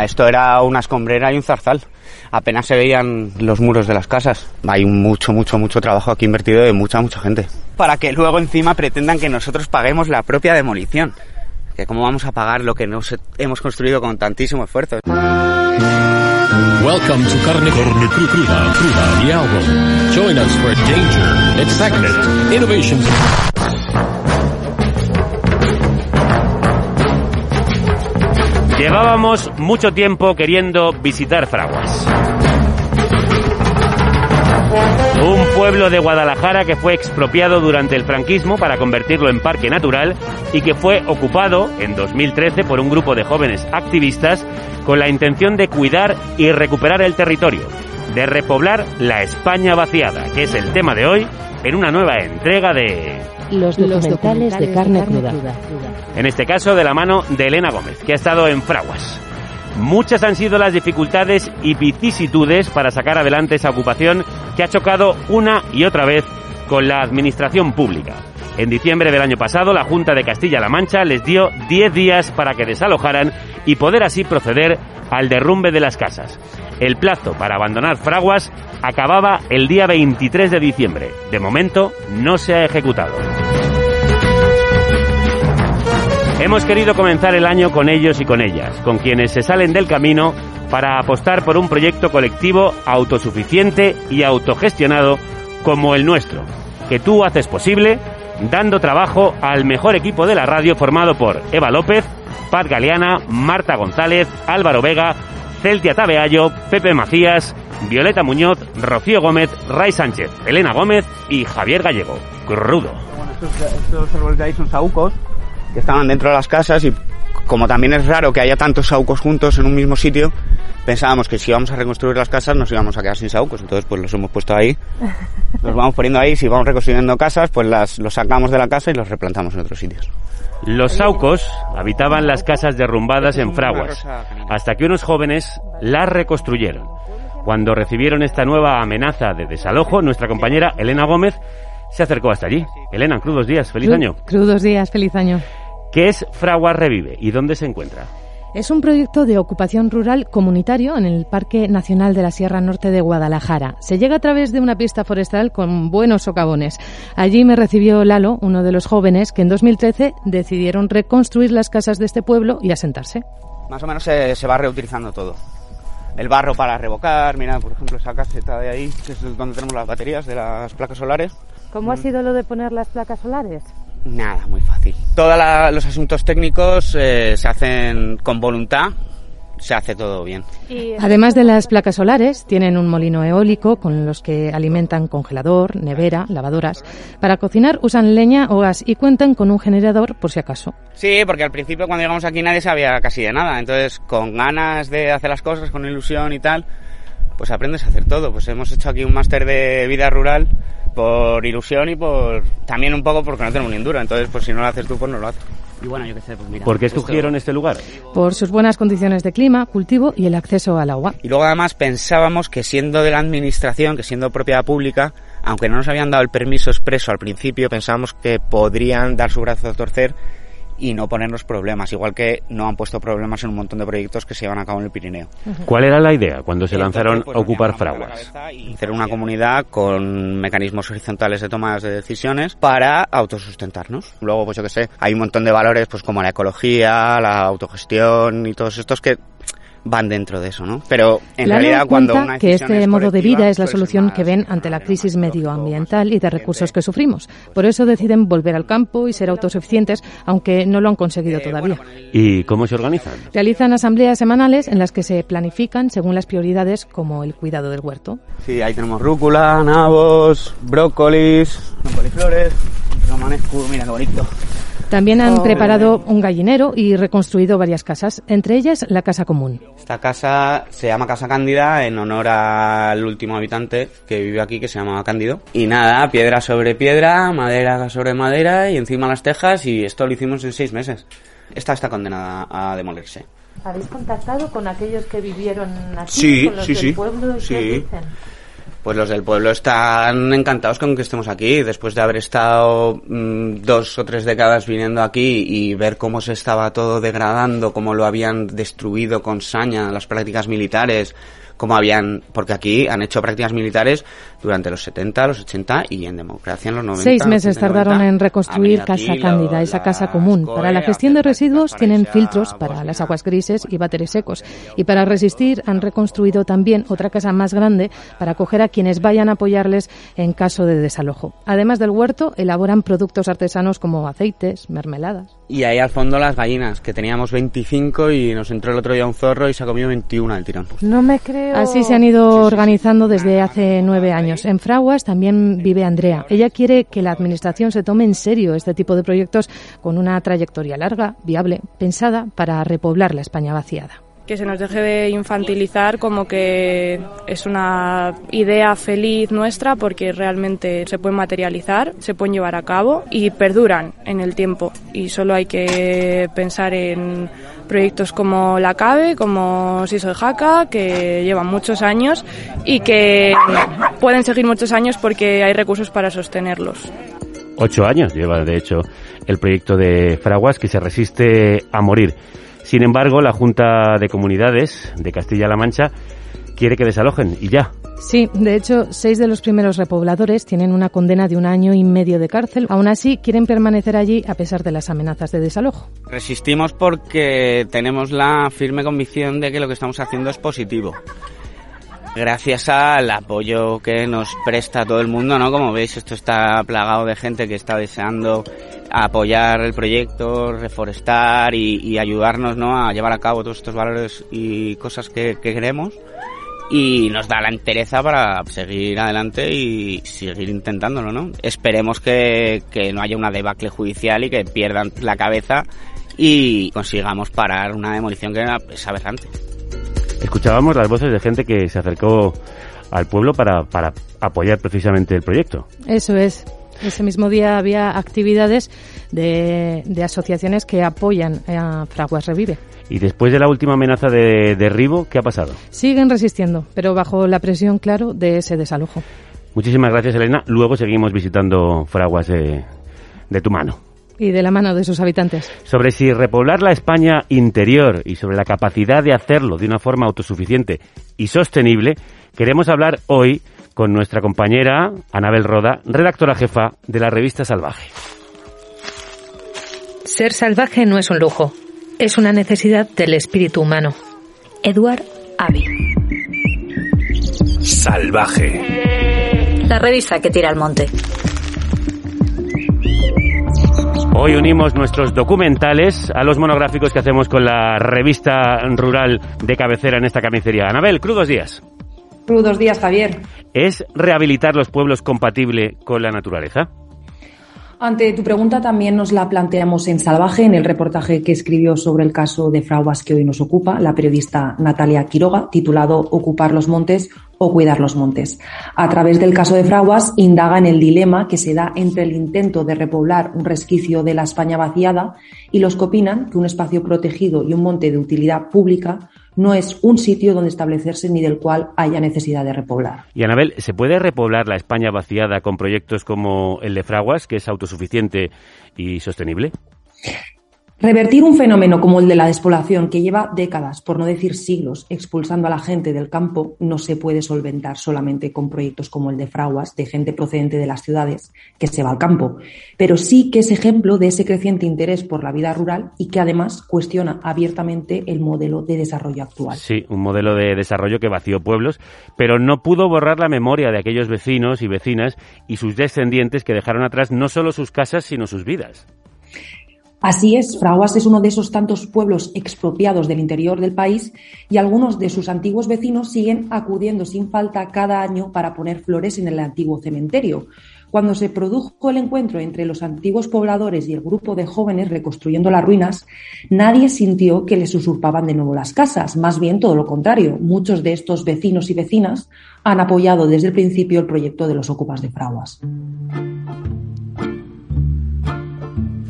Esto era una escombrera y un zarzal. Apenas se veían los muros de las casas. Hay mucho, mucho, mucho trabajo aquí invertido de mucha, mucha gente. Para que luego encima pretendan que nosotros paguemos la propia demolición. Que cómo vamos a pagar lo que nos hemos construido con tantísimo esfuerzo. Welcome to Carne, Carne Cru- Cruda, Cruda, the album. Join us for danger, excitement, innovation. Llevábamos mucho tiempo queriendo visitar Fraguas. Un pueblo de Guadalajara que fue expropiado durante el franquismo para convertirlo en parque natural y que fue ocupado en 2013 por un grupo de jóvenes activistas con la intención de cuidar y recuperar el territorio, de repoblar la España vaciada, que es el tema de hoy en una nueva entrega de... Los documentales de carne cruda. En este caso de la mano de Elena Gómez, que ha estado en Fraguas. Muchas han sido las dificultades y vicisitudes para sacar adelante esa ocupación que ha chocado una y otra vez con la administración pública. En diciembre del año pasado, la Junta de Castilla-La Mancha les dio 10 días para que desalojaran y poder así proceder al derrumbe de las casas. El plazo para abandonar Fraguas acababa el día 23 de diciembre. De momento, no se ha ejecutado. Hemos querido comenzar el año con ellos y con ellas, con quienes se salen del camino para apostar por un proyecto colectivo autosuficiente y autogestionado como el nuestro, que tú haces posible dando trabajo al mejor equipo de la radio formado por Eva López, Pat Galeana, Marta González, Álvaro Vega, Celtia Tabeallo, Pepe Macías, Violeta Muñoz, Rocío Gómez, Ray Sánchez, Elena Gómez y Javier Gallego. Crudo. Estos, estos árboles de ahí son saúcos que estaban dentro de las casas y como también es raro que haya tantos saúcos juntos en un mismo sitio, pensábamos que si íbamos a reconstruir las casas nos íbamos a quedar sin saúcos. Entonces pues los hemos puesto ahí, los vamos poniendo ahí, si vamos reconstruyendo casas pues las, los sacamos de la casa y los replantamos en otros sitios. Los saucos habitaban las casas derrumbadas en Fraguas, hasta que unos jóvenes las reconstruyeron. Cuando recibieron esta nueva amenaza de desalojo, nuestra compañera Elena Gómez se acercó hasta allí. Elena, crudos días, feliz Cru- año. Crudos días, feliz año. ¿Qué es Fraguas Revive y dónde se encuentra? Es un proyecto de ocupación rural comunitario en el Parque Nacional de la Sierra Norte de Guadalajara. Se llega a través de una pista forestal con buenos socavones. Allí me recibió Lalo, uno de los jóvenes que en 2013 decidieron reconstruir las casas de este pueblo y asentarse. Más o menos se, se va reutilizando todo. El barro para revocar, mira, por ejemplo, esa caseta de ahí, que es donde tenemos las baterías de las placas solares. ¿Cómo ha sido lo de poner las placas solares? Nada, muy fácil. Todos la- los asuntos técnicos eh, se hacen con voluntad, se hace todo bien. Además de las placas solares, tienen un molino eólico con los que alimentan congelador, nevera, lavadoras. Para cocinar usan leña o gas y cuentan con un generador por si acaso. Sí, porque al principio cuando llegamos aquí nadie sabía casi de nada, entonces con ganas de hacer las cosas, con ilusión y tal, pues aprendes a hacer todo. Pues hemos hecho aquí un máster de vida rural por ilusión y por también un poco porque no tenemos ni enduro, entonces pues si no lo haces tú pues no lo haces. Y bueno, yo qué sé, pues mira. ¿Por qué esto- escogieron este lugar? Por sus buenas condiciones de clima, cultivo y el acceso al agua. Y luego además pensábamos que siendo de la administración, que siendo propiedad pública, aunque no nos habían dado el permiso expreso al principio, pensábamos que podrían dar su brazo a torcer y no ponernos problemas, igual que no han puesto problemas en un montón de proyectos que se llevan a cabo en el Pirineo. ¿Cuál era la idea cuando se lanzaron entonces, pues, a ocupar Fraguas? y Hacer una comunidad con mecanismos horizontales de tomas de decisiones para autosustentarnos. Luego, pues yo que sé, hay un montón de valores pues como la ecología, la autogestión y todos estos que van dentro de eso, ¿no? Pero en Lalo realidad cuando cuenta una que este es modo de vida es la solución que ven ante la crisis medioambiental y de recursos que sufrimos. Por eso deciden volver al campo y ser autosuficientes, aunque no lo han conseguido todavía. ¿Y cómo se organizan? Realizan asambleas semanales en las que se planifican según las prioridades como el cuidado del huerto. Sí, ahí tenemos rúcula, nabos, brócolis, coliflores, romanesco, mira qué bonito. También han preparado un gallinero y reconstruido varias casas, entre ellas la casa común. Esta casa se llama Casa Cándida en honor al último habitante que vive aquí, que se llamaba Cándido. Y nada, piedra sobre piedra, madera sobre madera y encima las tejas y esto lo hicimos en seis meses. Esta está condenada a demolerse. ¿Habéis contactado con aquellos que vivieron aquí? Sí, con los sí, del sí. pueblo? ¿Qué Sí. dicen? Pues los del pueblo están encantados con que estemos aquí, después de haber estado mm, dos o tres décadas viniendo aquí y ver cómo se estaba todo degradando, cómo lo habían destruido con saña las prácticas militares, cómo habían, porque aquí han hecho prácticas militares durante los 70, los 80 y en democracia en los 90. Seis meses 80, tardaron 90. en reconstruir Casa aquí Cándida, esa casa común. Para la gestión de residuos tienen filtros para las aguas grises y váteres secos. Y para resistir han reconstruido también otra casa más grande para acoger a quienes vayan a apoyarles en caso de desalojo. Además del huerto, elaboran productos artesanos como aceites, mermeladas. Y ahí al fondo las gallinas, que teníamos 25 y nos entró el otro día un zorro y se ha comido 21 al tirón. No me creo. Así se han ido organizando desde hace nueve años. En Fraguas también vive Andrea. Ella quiere que la Administración se tome en serio este tipo de proyectos con una trayectoria larga, viable, pensada para repoblar la España vaciada. Que se nos deje de infantilizar como que es una idea feliz nuestra porque realmente se pueden materializar, se pueden llevar a cabo y perduran en el tiempo. Y solo hay que pensar en proyectos como la CABE, como Siso de Jaca, que llevan muchos años y que pueden seguir muchos años porque hay recursos para sostenerlos. Ocho años lleva, de hecho, el proyecto de Fraguas que se resiste a morir. Sin embargo, la Junta de Comunidades de Castilla-La Mancha quiere que desalojen y ya. Sí, de hecho, seis de los primeros repobladores tienen una condena de un año y medio de cárcel. Aún así, quieren permanecer allí a pesar de las amenazas de desalojo. Resistimos porque tenemos la firme convicción de que lo que estamos haciendo es positivo. Gracias al apoyo que nos presta todo el mundo, ¿no? Como veis, esto está plagado de gente que está deseando apoyar el proyecto, reforestar y, ayudarnos, ¿no? A llevar a cabo todos estos valores y cosas que, que queremos. Y nos da la entereza para seguir adelante y seguir intentándolo, ¿no? Esperemos que, que no haya una debacle judicial y que pierdan la cabeza y consigamos parar una demolición que es aberrante. Escuchábamos las voces de gente que se acercó al pueblo para, para apoyar precisamente el proyecto. Eso es. Ese mismo día había actividades de, de asociaciones que apoyan a Fraguas Revive. Y después de la última amenaza de derribo, ¿qué ha pasado? Siguen resistiendo, pero bajo la presión, claro, de ese desalojo. Muchísimas gracias, Elena. Luego seguimos visitando Fraguas de, de tu mano. Y de la mano de sus habitantes. Sobre si repoblar la España interior y sobre la capacidad de hacerlo de una forma autosuficiente y sostenible, queremos hablar hoy con nuestra compañera Anabel Roda, redactora jefa de la revista Salvaje. Ser salvaje no es un lujo, es una necesidad del espíritu humano. Edward Abbey. Salvaje. La revista que tira al monte. Hoy unimos nuestros documentales a los monográficos que hacemos con la revista rural de cabecera en esta carnicería. Anabel, crudos días. Crudos días, Javier. ¿Es rehabilitar los pueblos compatible con la naturaleza? Ante tu pregunta también nos la planteamos en Salvaje, en el reportaje que escribió sobre el caso de Fraguas que hoy nos ocupa la periodista Natalia Quiroga, titulado Ocupar los montes o cuidar los montes. A través del caso de Fraguas indaga en el dilema que se da entre el intento de repoblar un resquicio de la España vaciada y los que opinan que un espacio protegido y un monte de utilidad pública no es un sitio donde establecerse ni del cual haya necesidad de repoblar. Y Anabel, ¿se puede repoblar la España vaciada con proyectos como el de Fraguas, que es autosuficiente y sostenible? Revertir un fenómeno como el de la despoblación, que lleva décadas, por no decir siglos, expulsando a la gente del campo, no se puede solventar solamente con proyectos como el de Fraguas, de gente procedente de las ciudades que se va al campo. Pero sí que es ejemplo de ese creciente interés por la vida rural y que además cuestiona abiertamente el modelo de desarrollo actual. Sí, un modelo de desarrollo que vació pueblos, pero no pudo borrar la memoria de aquellos vecinos y vecinas y sus descendientes que dejaron atrás no solo sus casas, sino sus vidas. Así es, Fraguas es uno de esos tantos pueblos expropiados del interior del país y algunos de sus antiguos vecinos siguen acudiendo sin falta cada año para poner flores en el antiguo cementerio. Cuando se produjo el encuentro entre los antiguos pobladores y el grupo de jóvenes reconstruyendo las ruinas, nadie sintió que les usurpaban de nuevo las casas, más bien todo lo contrario. Muchos de estos vecinos y vecinas han apoyado desde el principio el proyecto de los ocupas de Fraguas.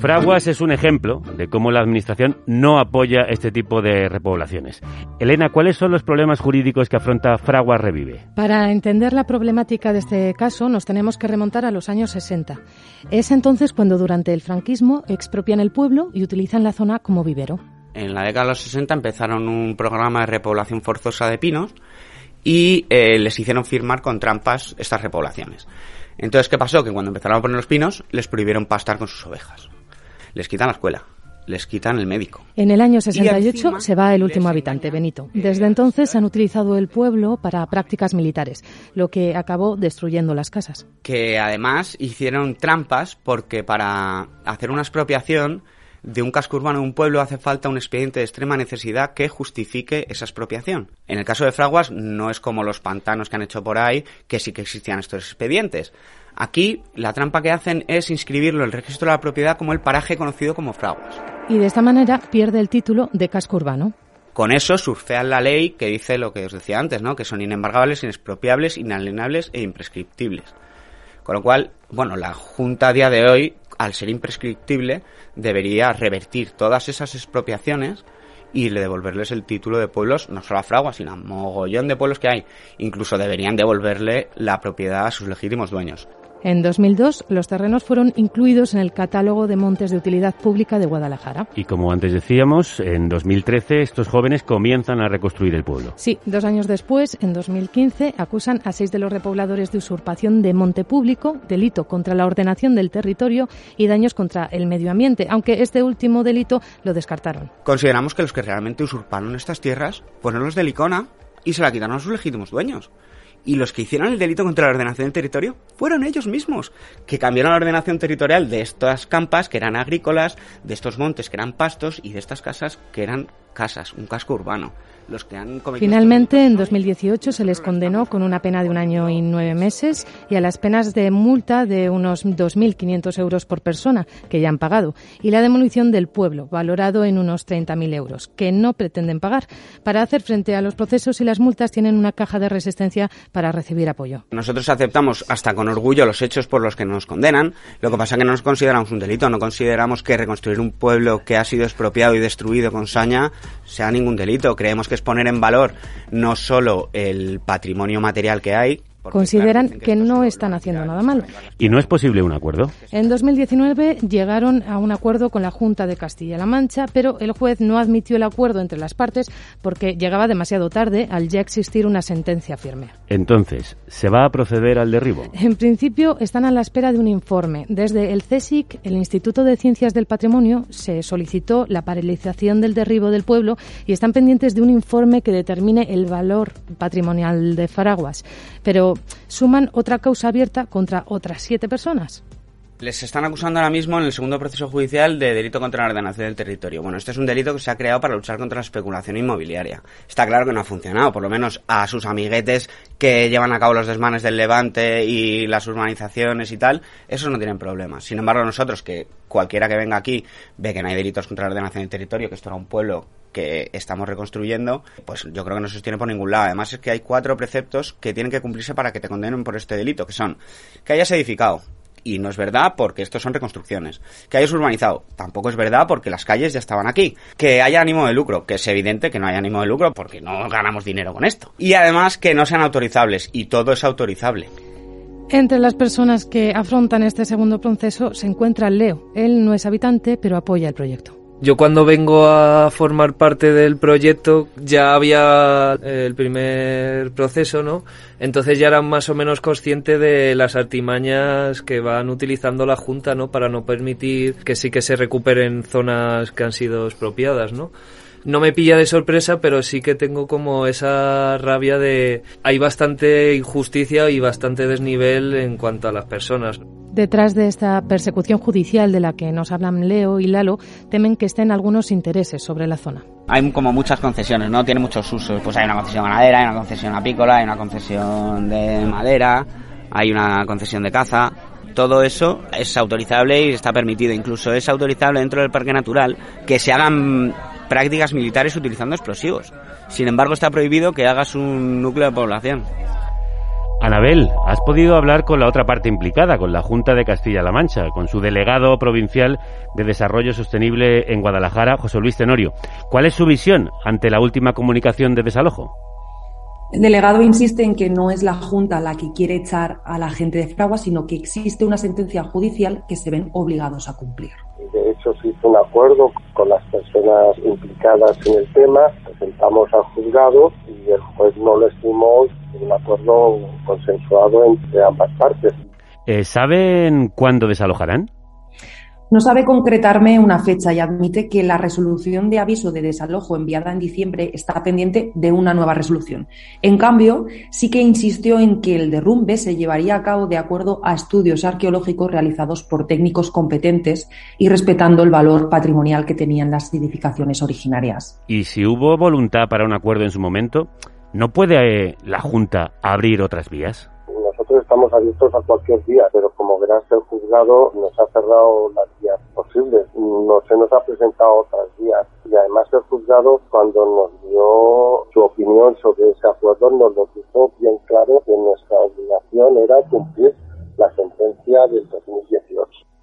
Fraguas es un ejemplo de cómo la Administración no apoya este tipo de repoblaciones. Elena, ¿cuáles son los problemas jurídicos que afronta Fraguas Revive? Para entender la problemática de este caso nos tenemos que remontar a los años 60. Es entonces cuando durante el franquismo expropian el pueblo y utilizan la zona como vivero. En la década de los 60 empezaron un programa de repoblación forzosa de pinos y eh, les hicieron firmar con trampas estas repoblaciones. Entonces, ¿qué pasó? Que cuando empezaron a poner los pinos, les prohibieron pastar con sus ovejas les quitan la escuela, les quitan el médico. En el año 68 se va el último habitante, Benito. Desde entonces han utilizado el pueblo para prácticas militares, lo que acabó destruyendo las casas. Que además hicieron trampas porque para hacer una expropiación de un casco urbano de un pueblo hace falta un expediente de extrema necesidad que justifique esa expropiación. En el caso de Fraguas no es como los pantanos que han hecho por ahí, que sí que existían estos expedientes. Aquí la trampa que hacen es inscribirlo en el registro de la propiedad como el paraje conocido como Fraguas. Y de esta manera pierde el título de casco urbano. Con eso surfean la ley que dice lo que os decía antes, ¿no? Que son inembargables, inexpropiables, inalienables e imprescriptibles. Con lo cual, bueno, la Junta a día de hoy, al ser imprescriptible, debería revertir todas esas expropiaciones y devolverles el título de pueblos, no solo a Fraguas, sino a mogollón de pueblos que hay. Incluso deberían devolverle la propiedad a sus legítimos dueños. En 2002, los terrenos fueron incluidos en el catálogo de montes de utilidad pública de Guadalajara. Y como antes decíamos, en 2013 estos jóvenes comienzan a reconstruir el pueblo. Sí, dos años después, en 2015, acusan a seis de los repobladores de usurpación de monte público, delito contra la ordenación del territorio y daños contra el medio ambiente, aunque este último delito lo descartaron. Consideramos que los que realmente usurparon estas tierras fueron los de Licona y se la quitaron a sus legítimos dueños y los que hicieron el delito contra la ordenación del territorio fueron ellos mismos, que cambiaron la ordenación territorial de estas campas que eran agrícolas, de estos montes que eran pastos y de estas casas que eran casas, un casco urbano. Los que han Finalmente, en 2018 se les condenó con una pena de un año y nueve meses y a las penas de multa de unos 2.500 euros por persona, que ya han pagado, y la demolición del pueblo, valorado en unos 30.000 euros, que no pretenden pagar. Para hacer frente a los procesos y las multas tienen una caja de resistencia para recibir apoyo. Nosotros aceptamos hasta con orgullo los hechos por los que nos condenan. Lo que pasa es que no nos consideramos un delito, no consideramos que reconstruir un pueblo que ha sido expropiado y destruido con saña sea ningún delito. Creemos que es poner en valor no solo el patrimonio material que hay, Consideran que, no están haciendo nada mal. ¿Y no es posible un acuerdo? En 2019 llegaron a un acuerdo con la Junta de Castilla-La Mancha, pero el juez no admitió el acuerdo entre las partes porque llegaba demasiado tarde al ya existir una sentencia firme. Entonces, ¿se va a proceder al derribo? En principio están a la espera de un informe. Desde el CSIC, el Instituto de Ciencias del Patrimonio, se solicitó la paralización del derribo del pueblo y están pendientes de un informe que determine el valor patrimonial de Faraguas. Pero suman otra causa abierta contra otras siete personas. Les están acusando ahora mismo en el segundo proceso judicial de delito contra la ordenación del territorio. Bueno, este es un delito que se ha creado para luchar contra la especulación inmobiliaria. Está claro que no ha funcionado, por lo menos a sus amiguetes que llevan a cabo los desmanes del Levante y las urbanizaciones y tal, esos no tienen problemas. Sin embargo, nosotros, que cualquiera que venga aquí ve que no hay delitos contra la ordenación del territorio, que esto era un pueblo que estamos reconstruyendo, pues yo creo que no se sostiene por ningún lado. Además es que hay cuatro preceptos que tienen que cumplirse para que te condenen por este delito, que son que hayas edificado, y no es verdad porque estos son reconstrucciones. Que hayas urbanizado, tampoco es verdad porque las calles ya estaban aquí. Que haya ánimo de lucro, que es evidente que no hay ánimo de lucro porque no ganamos dinero con esto. Y además que no sean autorizables, y todo es autorizable. Entre las personas que afrontan este segundo proceso se encuentra Leo. Él no es habitante, pero apoya el proyecto. Yo cuando vengo a formar parte del proyecto ya había eh, el primer proceso, ¿no? Entonces ya era más o menos consciente de las artimañas que van utilizando la Junta, ¿no? Para no permitir que sí que se recuperen zonas que han sido expropiadas, ¿no? no me pilla de sorpresa, pero sí que tengo como esa rabia de hay bastante injusticia y bastante desnivel en cuanto a las personas. Detrás de esta persecución judicial de la que nos hablan Leo y Lalo, temen que estén algunos intereses sobre la zona. Hay como muchas concesiones, ¿no? Tiene muchos usos. Pues hay una concesión ganadera, hay una concesión apícola, hay una concesión de madera, hay una concesión de caza todo eso es autorizable y está permitido. Incluso es autorizable dentro del parque natural que se hagan prácticas militares utilizando explosivos. Sin embargo, está prohibido que hagas un núcleo de población. Anabel, has podido hablar con la otra parte implicada, con la Junta de Castilla-La Mancha, con su delegado provincial de Desarrollo Sostenible en Guadalajara, José Luis Tenorio. ¿Cuál es su visión ante la última comunicación de desalojo? El delegado insiste en que no es la Junta la que quiere echar a la gente de Fragua, sino que existe una sentencia judicial que se ven obligados a cumplir. De hecho, se hizo un acuerdo con las personas implicadas en el tema, presentamos al juzgado y el juez no lo estimó un acuerdo consensuado entre ambas partes. Eh, ¿Saben cuándo desalojarán? No sabe concretarme una fecha y admite que la resolución de aviso de desalojo enviada en diciembre está pendiente de una nueva resolución. En cambio, sí que insistió en que el derrumbe se llevaría a cabo de acuerdo a estudios arqueológicos realizados por técnicos competentes y respetando el valor patrimonial que tenían las edificaciones originarias. ¿Y si hubo voluntad para un acuerdo en su momento, no puede eh, la Junta abrir otras vías? Estamos abiertos a cualquier día, pero como verás el juzgado nos ha cerrado las vías posibles, no se nos ha presentado otras vías y además el juzgado cuando nos dio su opinión sobre ese acuerdo nos lo puso bien claro que nuestra obligación era cumplir la sentencia del 2018.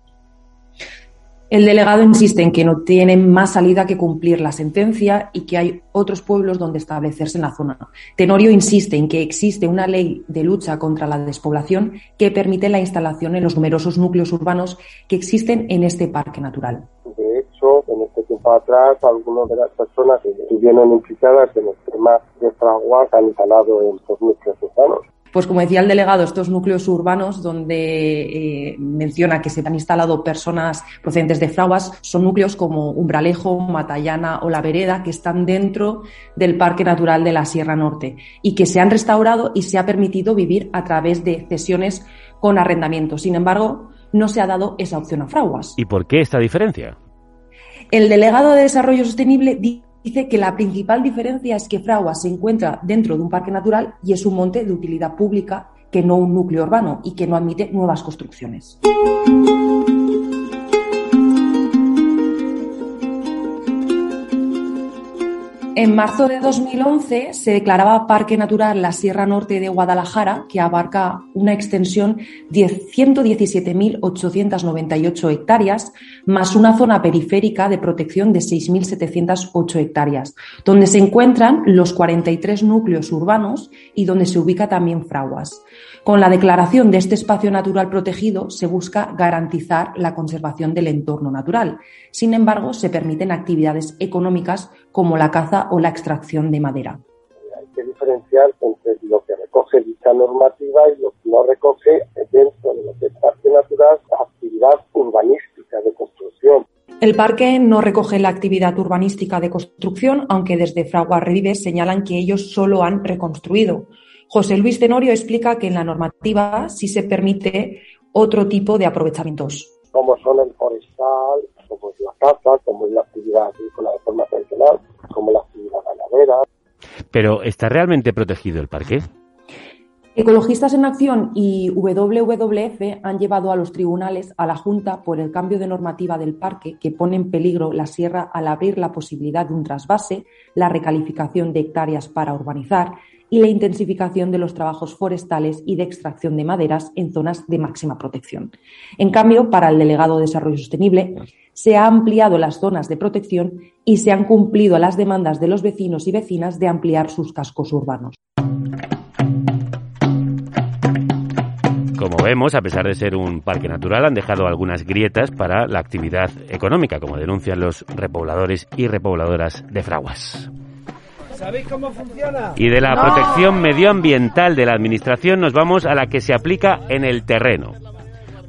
El delegado insiste en que no tienen más salida que cumplir la sentencia y que hay otros pueblos donde establecerse en la zona. Tenorio insiste en que existe una ley de lucha contra la despoblación que permite la instalación en los numerosos núcleos urbanos que existen en este parque natural. De hecho, en este tiempo atrás, algunas de las personas que estuvieron implicadas en el tema de fraguas han instalado en estos núcleos urbanos. Pues como decía el delegado, estos núcleos urbanos donde eh, menciona que se han instalado personas procedentes de fraguas son núcleos como Umbralejo, Matallana o La Vereda que están dentro del Parque Natural de la Sierra Norte y que se han restaurado y se ha permitido vivir a través de cesiones con arrendamiento. Sin embargo, no se ha dado esa opción a fraguas. ¿Y por qué esta diferencia? El delegado de Desarrollo Sostenible Dice que la principal diferencia es que Fraguas se encuentra dentro de un parque natural y es un monte de utilidad pública que no un núcleo urbano y que no admite nuevas construcciones. En marzo de 2011 se declaraba Parque Natural la Sierra Norte de Guadalajara, que abarca una extensión de 117.898 hectáreas, más una zona periférica de protección de 6.708 hectáreas, donde se encuentran los 43 núcleos urbanos y donde se ubica también Fraguas. Con la declaración de este espacio natural protegido se busca garantizar la conservación del entorno natural. Sin embargo, se permiten actividades económicas como la caza o la extracción de madera. Hay que diferenciar entre lo que recoge dicha normativa y lo que no recoge dentro de lo que es parque natural actividad urbanística de construcción. El parque no recoge la actividad urbanística de construcción, aunque desde Fragua Revives señalan que ellos solo han reconstruido. José Luis Tenorio explica que en la normativa sí se permite otro tipo de aprovechamientos. Como son el forestal, como es la caza, como es la actividad agrícola de forma tradicional, como la actividad ganadera. Pero ¿está realmente protegido el parque? Ecologistas en Acción y WWF han llevado a los tribunales a la Junta por el cambio de normativa del parque que pone en peligro la sierra al abrir la posibilidad de un trasvase, la recalificación de hectáreas para urbanizar y la intensificación de los trabajos forestales y de extracción de maderas en zonas de máxima protección. En cambio, para el delegado de Desarrollo Sostenible, se han ampliado las zonas de protección y se han cumplido las demandas de los vecinos y vecinas de ampliar sus cascos urbanos. Como vemos, a pesar de ser un parque natural, han dejado algunas grietas para la actividad económica, como denuncian los repobladores y repobladoras de Fraguas. ¿Sabéis cómo funciona? Y de la No. protección medioambiental de la Administración nos vamos a la que se aplica en el terreno.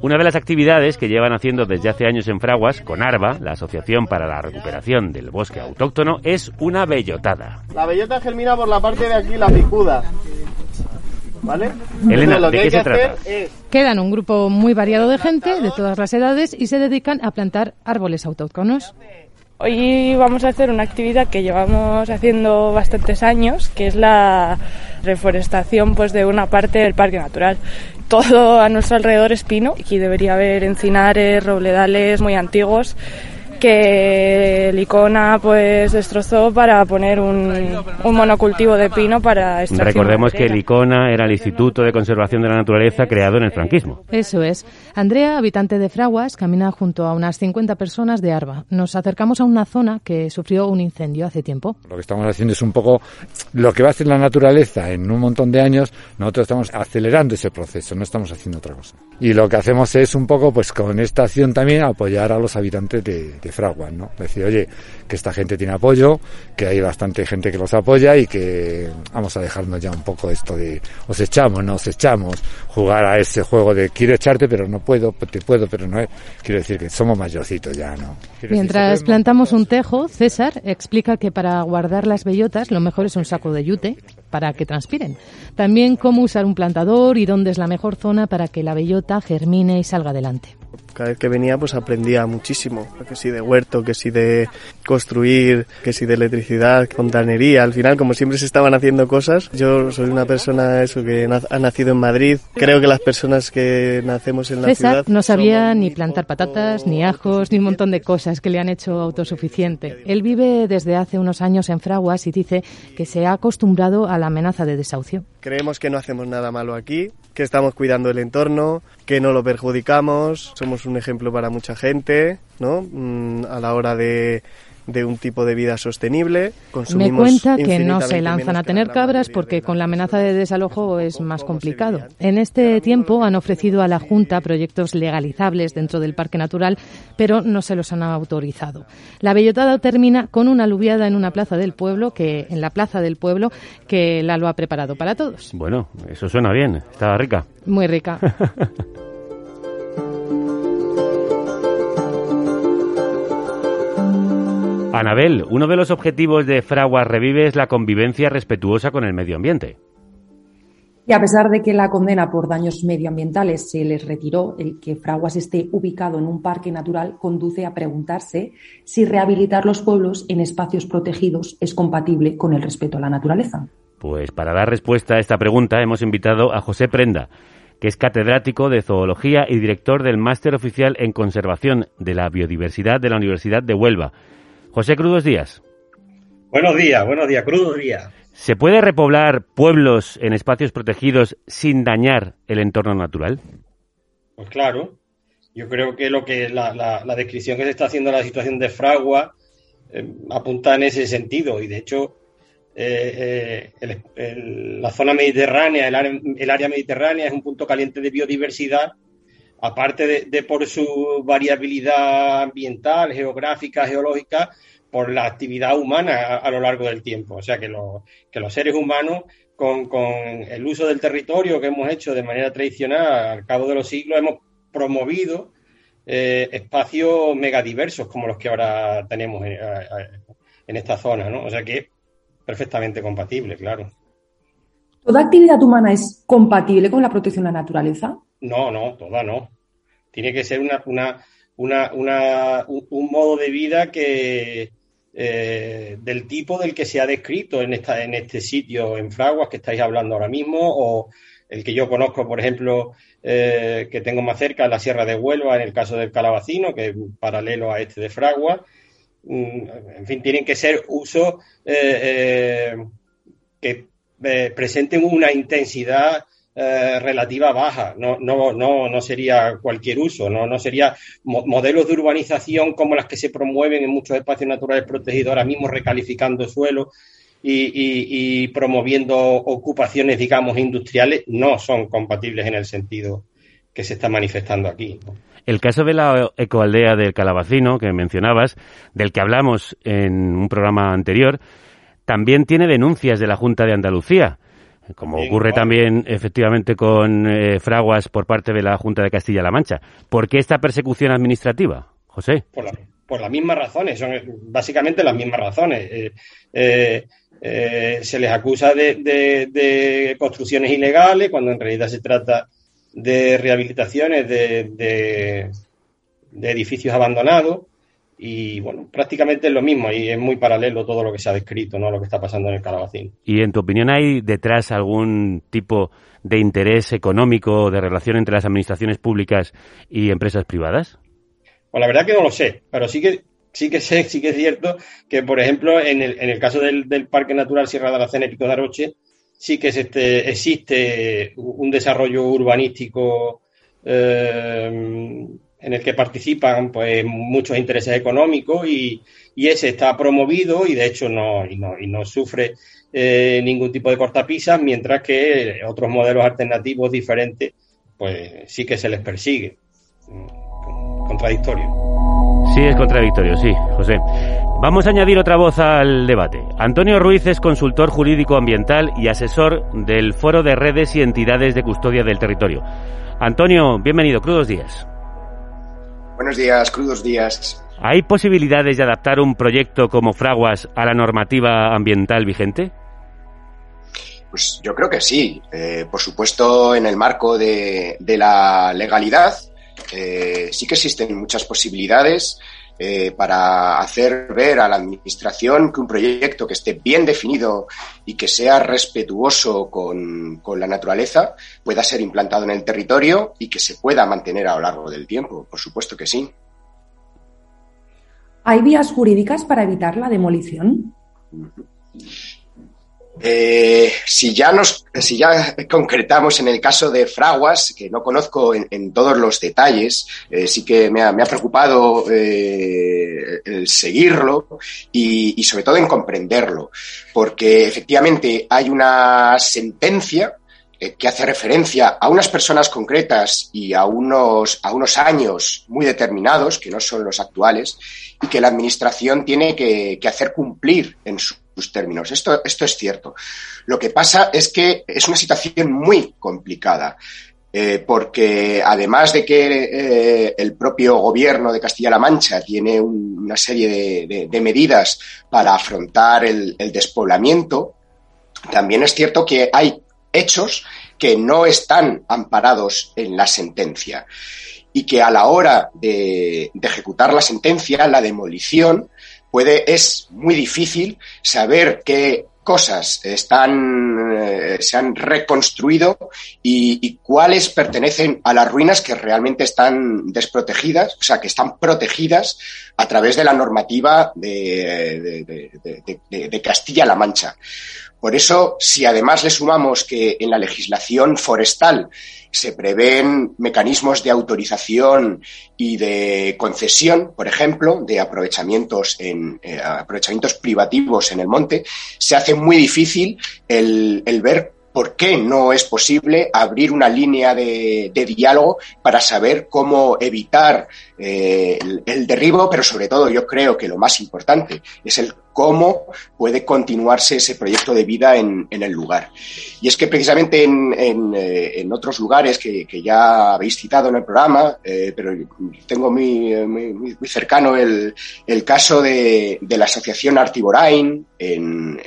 Una de las actividades que llevan haciendo desde hace años en Fraguas, con ARBA, la Asociación para la Recuperación del Bosque Autóctono, es una bellotada. La bellota germina por la parte de aquí, la picuda. ¿Vale? Elena, Entonces, lo ¿de que qué hay se que trata? hacer es Quedan un grupo muy variado de gente de todas las edades y se dedican a plantar árboles autóctonos. Hoy vamos a hacer una actividad que llevamos haciendo bastantes años, que es la reforestación pues de una parte del parque natural. Todo a nuestro alrededor es pino. Aquí debería haber encinares, robledales muy antiguos que Licona pues destrozó para poner un, un monocultivo de pino para extracción Recordemos que. Licona era el Instituto de Conservación de la Naturaleza creado en el franquismo. Eso es. Andrea, habitante de Fraguas, camina junto a unas 50 personas de Arba. Nos acercamos a una zona que sufrió un incendio hace tiempo. Lo que estamos haciendo es un poco lo que va a hacer la naturaleza en un montón de años. Nosotros estamos acelerando ese proceso, no estamos haciendo otra cosa. Y lo que hacemos es un poco, pues con esta acción también apoyar a los habitantes de, de Fraguas, ¿no? Decir, oye, que esta gente tiene apoyo, que hay bastante gente que los apoya y que vamos a dejarnos ya un poco esto de os echamos, no os echamos, jugar a ese juego de quiero echarte pero no puedo, te puedo pero no es. Quiero decir que somos mayorcitos ya, ¿no? Quiero Mientras decir, plantamos un tejo, César explica que para guardar las bellotas lo mejor es un saco de yute para que transpiren. También cómo usar un plantador y dónde es la mejor zona para que la bellota germine y salga adelante. Cada vez que venía pues aprendía muchísimo, que si de huerto, que si de construir, que si de electricidad, fontanería, al final como siempre se estaban haciendo cosas, yo soy una persona eso que ha nacido en Madrid, creo que las personas que nacemos en la César ciudad no sabía ni plantar patatas, ni ajos, ni un montón de cosas que le han hecho autosuficiente. Él vive desde hace unos años en Fraguas y dice que se ha acostumbrado a la amenaza de desahucio. Creemos que no hacemos nada malo aquí, que estamos cuidando el entorno, que no lo perjudicamos, somos un ejemplo para mucha gente, ¿no? Mm, a la hora de, de un tipo de vida sostenible. Me Consumimos cuenta que no se lanzan a tener cabras porque con la amenaza de desalojo es más complicado. En este tiempo han ofrecido a la Junta proyectos legalizables dentro del Parque Natural, pero no se los han autorizado. La bellotada termina con una aluviada en una plaza del pueblo, que en la plaza del pueblo, que Lalo ha preparado para todos. Bueno, eso suena bien, estaba rica. Muy rica. Anabel, uno de los objetivos de Fraguas Revive es la convivencia respetuosa con el medio ambiente. Y a pesar de que la condena por daños medioambientales se les retiró, el que Fraguas esté ubicado en un parque natural conduce a preguntarse si rehabilitar los pueblos en espacios protegidos es compatible con el respeto a la naturaleza. Pues para dar respuesta a esta pregunta hemos invitado a José Prenda, que es catedrático de zoología y director del máster oficial en conservación de la biodiversidad de la Universidad de Huelva. José Crudos Díaz. Buenos días, buenos días, crudos días. ¿Se puede repoblar pueblos en espacios protegidos sin dañar el entorno natural? Pues claro, yo creo que lo que la, la- la descripción que se está haciendo de la situación de Fragua eh, apunta en ese sentido y de hecho eh, eh, el- el- la zona mediterránea, el área, el área mediterránea es un punto caliente de biodiversidad, aparte de, por su variabilidad ambiental, geográfica, geológica, por la actividad humana a, lo largo del tiempo. O sea que, los- seres humanos, con, el uso del territorio que hemos hecho de manera tradicional al cabo de los siglos, hemos promovido eh, espacios megadiversos como los que ahora tenemos en, en esta zona, ¿no? O sea que es perfectamente compatible, claro. ¿Toda actividad humana es compatible con la protección de la naturaleza? No, no, toda no. Tiene que ser una, una, una, una- un, modo de vida que eh, del tipo del que se ha descrito en esta, en este sitio en Fraguas que estáis hablando ahora mismo, o el que yo conozco, por ejemplo, eh, que tengo más cerca, la Sierra de Huelva, en el caso del Calabacino, que es paralelo a este de Fraguas. Mm, En fin, tienen que ser usos eh, que presenten una intensidad eh, relativa baja, no, no, no, no sería cualquier uso, no, no sería mo- modelos de urbanización como las que se promueven en muchos espacios naturales protegidos ahora mismo, recalificando suelo y, y- promoviendo ocupaciones, digamos, industriales, no son compatibles en el sentido que se está manifestando aquí. El caso de la ecoaldea del Calabacino, que mencionabas, del que hablamos en un programa anterior, también tiene denuncias de la Junta de Andalucía, como Bien, ocurre también efectivamente con eh, Fraguas por parte de la Junta de Castilla-La Mancha. ¿Por qué esta persecución administrativa, José? por, la- por las mismas razones, son eh, básicamente las mismas razones. Eh, se les acusa de, de- de construcciones ilegales cuando en realidad se trata de rehabilitaciones de- de edificios abandonados y bueno, prácticamente es lo mismo y es muy paralelo todo lo que se ha descrito, ¿no? Lo que está pasando en el Calabacín. ¿Y en tu opinión hay detrás algún tipo de interés económico, de relación entre las administraciones públicas y empresas privadas? Pues la verdad que no lo sé, pero sí que sí que sé, sí que es cierto que, por ejemplo, en el, en el caso del, Parque Natural Sierra de Aracena y Pico de Aroche, sí que este, existe un desarrollo urbanístico eh, en el que participan pues muchos intereses económicos y, ese está promovido y de hecho no, y no, y no sufre eh, ningún tipo de cortapisas, mientras que otros modelos alternativos diferentes pues sí que se les persigue. Contradictorio. Sí, es contradictorio, sí, José. Vamos a añadir otra voz al debate. Antonio Ruiz es consultor jurídico ambiental y asesor del Foro de Redes y Entidades de Custodia del Territorio. Antonio, bienvenido, crudos días. Buenos días, crudos días. ¿Hay posibilidades de adaptar un proyecto como Fraguas a la normativa ambiental vigente? Pues yo creo que sí. Eh, por supuesto, en el marco de, la legalidad, eh, sí que existen muchas posibilidades eh, para hacer ver a la Administración que un proyecto que esté bien definido y que sea respetuoso con, la naturaleza pueda ser implantado en el territorio y que se pueda mantener a lo largo del tiempo. Por supuesto que sí. ¿Hay vías jurídicas para evitar la demolición? Eh, si, ya nos, si ya concretamos en el caso de Fraguas, que no conozco en, todos los detalles, eh, sí que me ha, preocupado eh, el seguirlo y, y, sobre todo en comprenderlo, porque efectivamente hay una sentencia que hace referencia a unas personas concretas y a unos, a unos años muy determinados, que no son los actuales, y que la Administración tiene que, que hacer cumplir en su sus términos. Esto, esto es cierto. Lo que pasa es que es una situación muy complicada. Eh, porque además de que eh, el propio gobierno de Castilla-La Mancha tiene una serie de, medidas para afrontar el, despoblamiento, también es cierto que hay hechos que no están amparados en la sentencia y que a la hora de, de ejecutar la sentencia, la demolición, puede, es muy difícil saber qué cosas están, eh, se han reconstruido y, cuáles pertenecen a las ruinas que realmente están desprotegidas, o sea, que están protegidas a través de la normativa de, de Castilla-La Mancha. Por eso, si además le sumamos que en la legislación forestal se prevén mecanismos de autorización y de concesión, por ejemplo, de aprovechamientos en eh, aprovechamientos privativos en el monte, se hace muy difícil el, el ver por qué no es posible abrir una línea de, diálogo para saber cómo evitar eh, el, derribo, pero sobre todo yo creo que lo más importante es el cómo puede continuarse ese proyecto de vida en, el lugar. Y es que precisamente en, eh, otros lugares que, ya habéis citado en el programa, eh, pero tengo muy, muy, cercano el, caso de, la Asociación Artiborain en,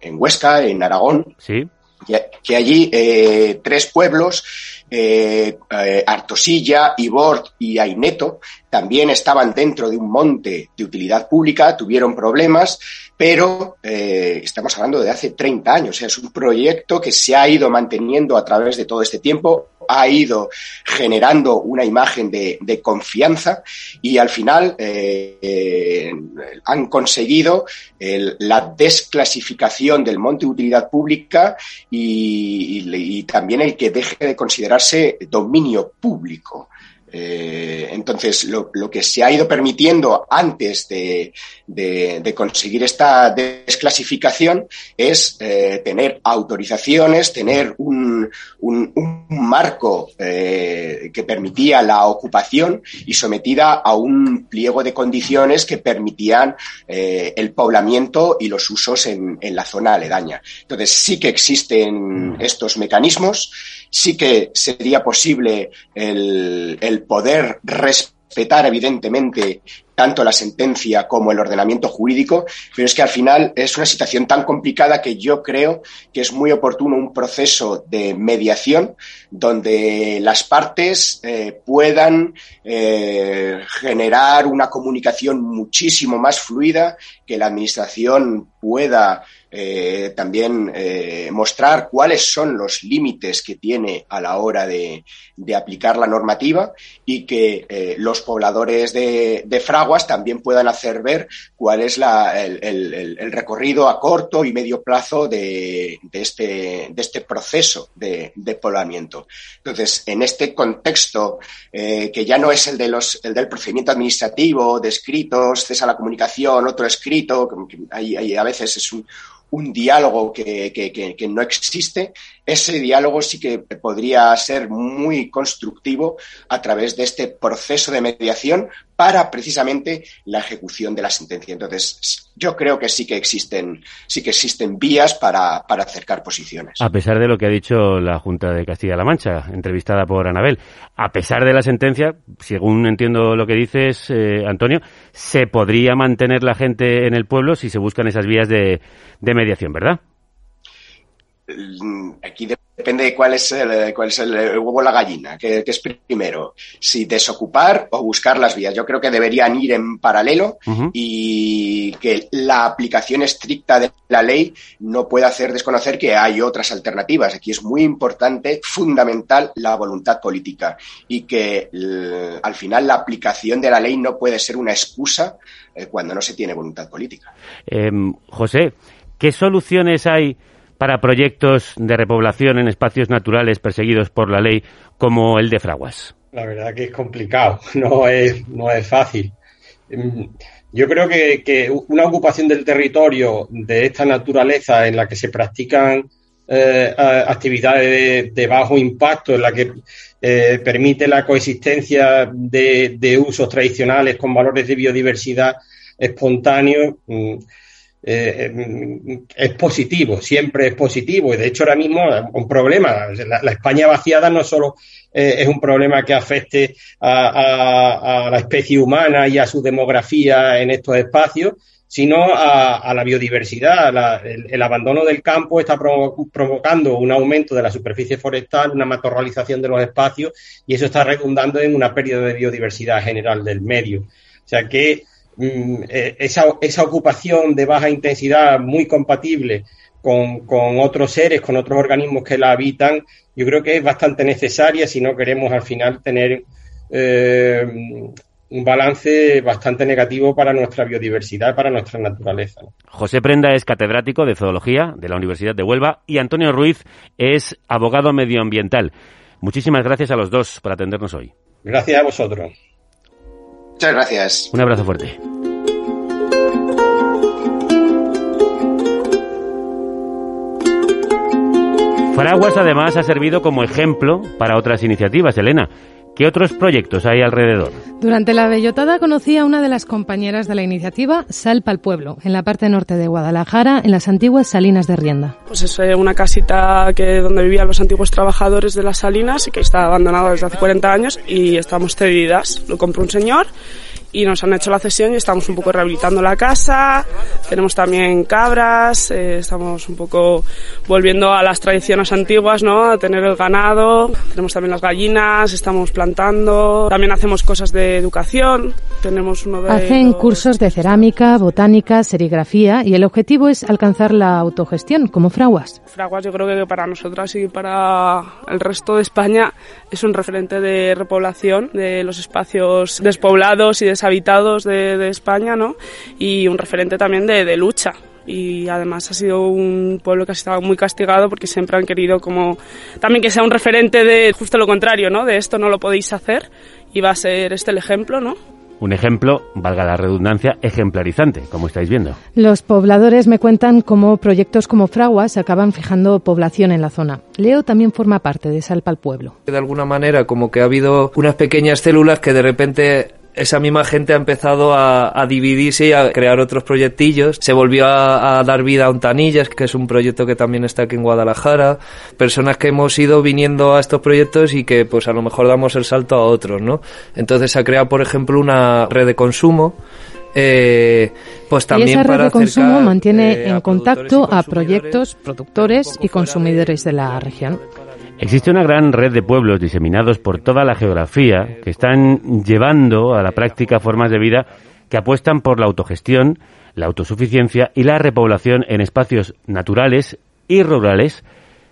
en Huesca, en Aragón. Sí que, allí eh, tres pueblos, eh, eh, Artosilla, Ibort y Aineto, también estaban dentro de un monte de utilidad pública, tuvieron problemas, pero eh, estamos hablando de hace 30 años. Es un proyecto que se ha ido manteniendo a través de todo este tiempo, ha ido generando una imagen de, confianza y al final eh, han conseguido la desclasificación del monte de utilidad pública y también el que deje de considerarse dominio público. Eh, entonces, lo, que se ha ido permitiendo antes de, conseguir esta desclasificación es eh, tener autorizaciones, tener un, marco eh, que permitía la ocupación y sometida a un pliego de condiciones que permitían el poblamiento y los usos en, en la zona aledaña. Entonces, sí que existen estos mecanismos sí que sería posible el, poder respetar evidentemente tanto la sentencia como el ordenamiento jurídico, pero es que al final es una situación tan complicada que yo creo que es muy oportuno un proceso de mediación donde las partes eh, puedan eh, generar una comunicación muchísimo más fluida, que la Administración pueda eh, también eh, mostrar cuáles son los límites que tiene a la hora de, aplicar la normativa y que eh, los pobladores de, de, Fraguas también puedan hacer ver cuál es la, el, el, recorrido a corto y medio plazo de, de este, este proceso de, poblamiento. Entonces, en este contexto, que ya no es el, de los, el del procedimiento administrativo, de escritos, cesa la comunicación, otro escrito, hay, a veces es un, un diálogo que, que, que, que, no existe, ese diálogo sí que podría ser muy constructivo a través de este proceso de mediación para precisamente la ejecución de la sentencia. Entonces, yo creo que sí que existen, sí que existen vías para, para acercar posiciones. A pesar de lo que ha dicho la Junta de Castilla-La Mancha, entrevistada por Anabel, a pesar de la sentencia, según entiendo lo que dices, eh, Antonio, se podría mantener la gente en el pueblo si se buscan esas vías de, de mediación, ¿verdad? Aquí depende de cuál es el, cuál es el, huevo o la gallina, que, que, es primero, si desocupar o buscar las vías. Yo creo que deberían ir en paralelo uh -huh. y que la aplicación estricta de la ley no puede hacer desconocer que hay otras alternativas. Aquí es muy importante, fundamental, la voluntad política y que al final la aplicación de la ley no puede ser una excusa eh, cuando no se tiene voluntad política. Eh, José, ¿qué soluciones hay? Para proyectos de repoblación en espacios naturales perseguidos por la ley como el de Fraguas? La verdad que es complicado, no es, no es fácil. Yo creo que, una ocupación del territorio de esta naturaleza en la que se practican eh, actividades de, bajo impacto, en la que eh, permite la coexistencia de, de usos tradicionales con valores de biodiversidad espontáneos, eh, es positivo, siempre es positivo. Y de hecho, ahora mismo un problema. La, España vaciada no solo eh, es un problema que afecte a, la especie humana y a su demografía en estos espacios, sino a, la biodiversidad. El, abandono del campo está provo provocando un aumento de la superficie forestal, una matorralización de los espacios, y eso está redundando en una pérdida de biodiversidad general del medio. O sea que esa, esa, ocupación de baja intensidad muy compatible con, con, otros seres, con otros organismos que la habitan, yo creo que es bastante necesaria si no queremos al final tener eh, un balance bastante negativo para nuestra biodiversidad, para nuestra naturaleza. José Prenda es catedrático de Zoología de la Universidad de Huelva y Antonio Ruiz es abogado medioambiental. Muchísimas gracias a los dos por atendernos hoy. Gracias a vosotros. Muchas gracias. Un abrazo fuerte. Fraguas además ha servido como ejemplo para otras iniciativas, Elena. ¿Qué otros proyectos hay alrededor? Durante la bellotada conocí a una de las compañeras de la iniciativa Salpa al Pueblo, en la parte norte de Guadalajara, en las antiguas Salinas de Rienda. Pues es una casita que donde vivían los antiguos trabajadores de las Salinas y que está abandonada desde hace 40 años y estamos cedidas. Lo compró un señor y nos han hecho la cesión y estamos un poco rehabilitando la casa, tenemos también cabras, eh, estamos un poco volviendo a las tradiciones antiguas, ¿no? A tener el ganado, tenemos también las gallinas, estamos plantando, también hacemos cosas de educación, tenemos uno de... Hacen los... cursos de cerámica, botánica, serigrafía y el objetivo es alcanzar la autogestión, como Fraguas. Fraguas yo creo que para nosotras y para el resto de España es un referente de repoblación de los espacios despoblados y deshabitados de, de España, ¿no? Y un referente también de, de lucha y además ha sido un pueblo que ha estado muy castigado porque siempre han querido como también que sea un referente de justo lo contrario, ¿no? De esto no lo podéis hacer y va a ser este el ejemplo, ¿no? Un ejemplo, valga la redundancia, ejemplarizante, como estáis viendo. Los pobladores me cuentan cómo proyectos como Fraguas acaban fijando población en la zona. Leo también forma parte de Salpa al Pueblo. De alguna manera, como que ha habido unas pequeñas células que de repente esa misma gente ha empezado a, a dividirse y a crear otros proyectillos. Se volvió a, a, dar vida a Ontanillas, que es un proyecto que también está aquí en Guadalajara. Personas que hemos ido viniendo a estos proyectos y que pues a lo mejor damos el salto a otros, ¿no? Entonces se ha creado, por ejemplo, una red de consumo eh, pues también y esa red para de consumo acercar, mantiene eh, en contacto a proyectos, productores y consumidores de la región. Existe una gran red de pueblos diseminados por toda la geografía que están llevando a la práctica formas de vida que apuestan por la autogestión, la autosuficiencia y la repoblación en espacios naturales y rurales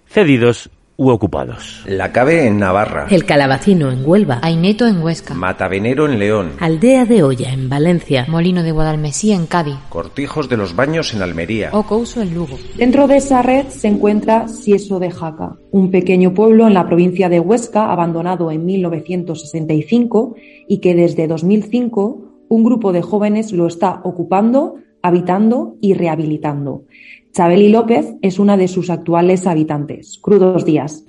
cedidos u ocupados. La Cabe en Navarra, El Calabacino en Huelva, Aineto en Huesca, Matavenero en León, Aldea de Olla en Valencia, Molino de Guadalmesí en Cádiz, Cortijos de los Baños en Almería. Ocouso en Lugo. Dentro de esa red se encuentra Sieso de Jaca, un pequeño pueblo en la provincia de Huesca abandonado en 1965 y que desde 2005 un grupo de jóvenes lo está ocupando, habitando y rehabilitando. Chabeli López es una de sus actuales habitantes. Crudos días.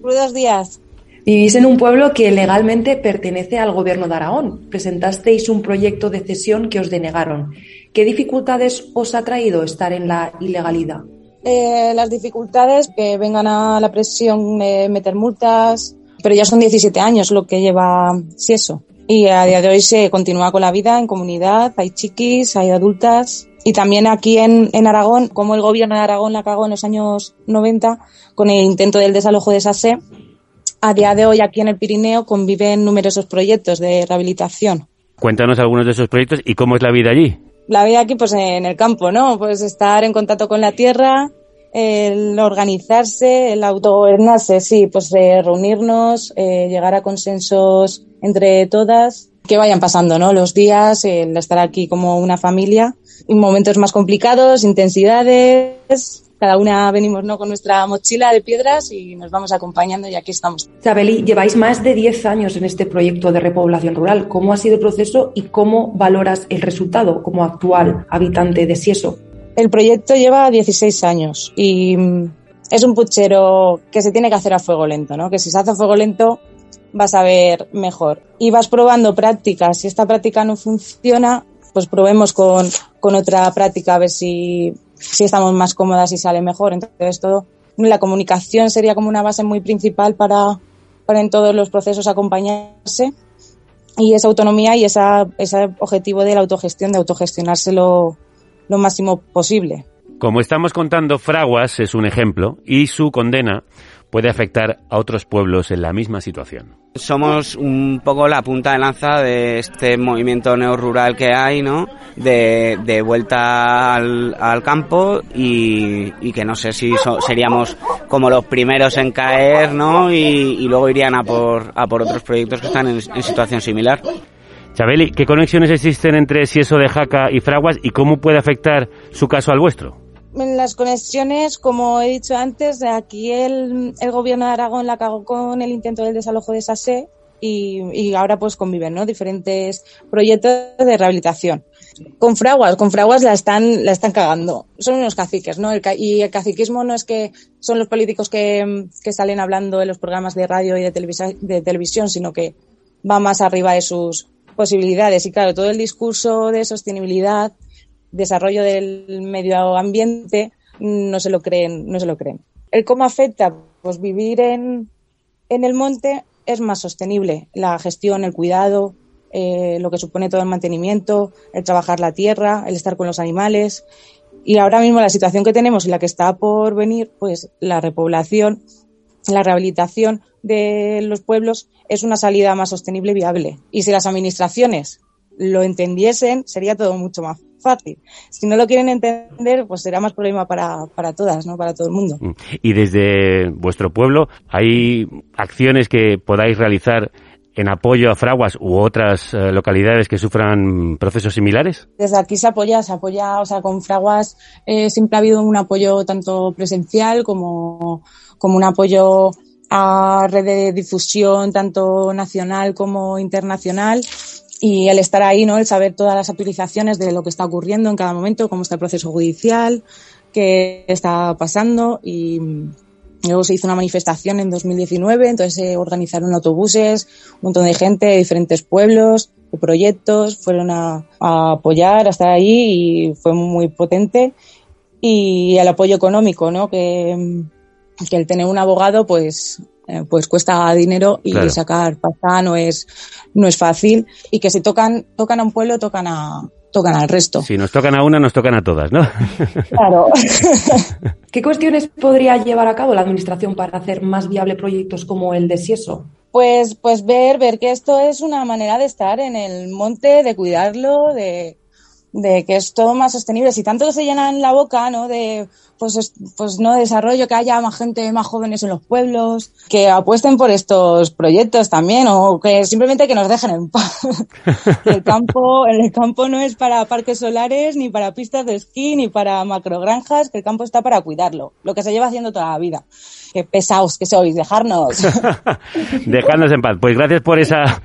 Crudos días. Vivís en un pueblo que legalmente pertenece al gobierno de Aragón. Presentasteis un proyecto de cesión que os denegaron. ¿Qué dificultades os ha traído estar en la ilegalidad? Eh, las dificultades que vengan a la presión de meter multas, pero ya son 17 años lo que lleva Sieso. Y a día de hoy se continúa con la vida en comunidad, hay chiquis, hay adultas. Y también aquí en, en Aragón, como el gobierno de Aragón la cagó en los años 90 con el intento del desalojo de SASE, a día de hoy aquí en el Pirineo conviven numerosos proyectos de rehabilitación. Cuéntanos algunos de esos proyectos y cómo es la vida allí. La vida aquí, pues en el campo, ¿no? Pues estar en contacto con la tierra, el organizarse, el autogobernarse, sí, pues eh, reunirnos, eh, llegar a consensos entre todas, que vayan pasando, ¿no? Los días, el estar aquí como una familia, momentos más complicados, intensidades, cada una venimos ¿no? con nuestra mochila de piedras y nos vamos acompañando y aquí estamos. Chabeli, lleváis más de 10 años en este proyecto de repoblación rural. ¿Cómo ha sido el proceso y cómo valoras el resultado como actual habitante de Sieso? El proyecto lleva 16 años y mm, es un puchero que se tiene que hacer a fuego lento, ¿no? Que si se hace a fuego lento vas a ver mejor. Y vas probando prácticas. Si esta práctica no funciona, pues probemos con, con otra práctica a ver si, si estamos más cómodas y sale mejor. Entonces todo, la comunicación sería como una base muy principal para, para en todos los procesos acompañarse y esa autonomía y esa, ese objetivo de la autogestión, de autogestionarse lo, lo máximo posible. Como estamos contando, Fraguas es un ejemplo y su condena puede afectar a otros pueblos en la misma situación. Somos un poco la punta de lanza de este movimiento neorural que hay, ¿no? De, de vuelta al, al campo y, y, que no sé si so, seríamos como los primeros en caer, ¿no? Y, y luego irían a por, a por otros proyectos que están en, en situación similar. Chabeli, ¿qué conexiones existen entre Sieso de Jaca y Fraguas y cómo puede afectar su caso al vuestro? Las conexiones, como he dicho antes, aquí el, el gobierno de Aragón la cagó con el intento del desalojo de SASE y, y ahora pues conviven, ¿no? Diferentes proyectos de rehabilitación. Con Fraguas, con Fraguas la están, la están cagando. Son unos caciques, ¿no? El, y el caciquismo no es que son los políticos que, que salen hablando en los programas de radio y de, de televisión, sino que va más arriba de sus posibilidades. Y claro, todo el discurso de sostenibilidad, desarrollo del medio ambiente no se lo creen, no se lo creen. El cómo afecta, pues vivir en, en el monte es más sostenible. La gestión, el cuidado, eh, lo que supone todo el mantenimiento, el trabajar la tierra, el estar con los animales. Y ahora mismo la situación que tenemos y la que está por venir, pues la repoblación, la rehabilitación de los pueblos es una salida más sostenible y viable. Y si las administraciones lo entendiesen, sería todo mucho más fácil. Si no lo quieren entender, pues será más problema para, para todas, ¿no? Para todo el mundo. Y desde vuestro pueblo, ¿hay acciones que podáis realizar en apoyo a Fraguas u otras eh, localidades que sufran procesos similares? Desde aquí se apoya, se apoya, o sea, con Fraguas eh, siempre ha habido un apoyo tanto presencial como, como un apoyo a red de difusión tanto nacional como internacional y el estar ahí, ¿no? El saber todas las actualizaciones de lo que está ocurriendo en cada momento, cómo está el proceso judicial, qué está pasando y luego se hizo una manifestación en 2019, entonces se organizaron autobuses, un montón de gente de diferentes pueblos, de proyectos, fueron a, a apoyar, a estar ahí y fue muy potente. Y el apoyo económico, ¿no? Que, que el tener un abogado, pues, eh, pues cuesta dinero y Claro. sacar pasta no es, no es fácil. Y que si tocan, tocan a un pueblo, tocan a, tocan al resto. Si nos tocan a una, nos tocan a todas, ¿no? Claro. ¿Qué cuestiones podría llevar a cabo la Administración para hacer más viable proyectos como el de Sieso? Pues, pues ver, ver que esto es una manera de estar en el monte, de cuidarlo, de, de que es todo más sostenible. Si tanto se llenan la boca, ¿no? De, pues, es- pues no desarrollo, que haya más gente, más jóvenes en los pueblos, que apuesten por estos proyectos también, o que simplemente que nos dejen en paz. El campo, el campo no es para parques solares, ni para pistas de esquí, ni para macrogranjas, que el campo está para cuidarlo, lo que se lleva haciendo toda la vida. Qué pesados que sois, dejarnos. Dejadnos en paz. Pues gracias por esa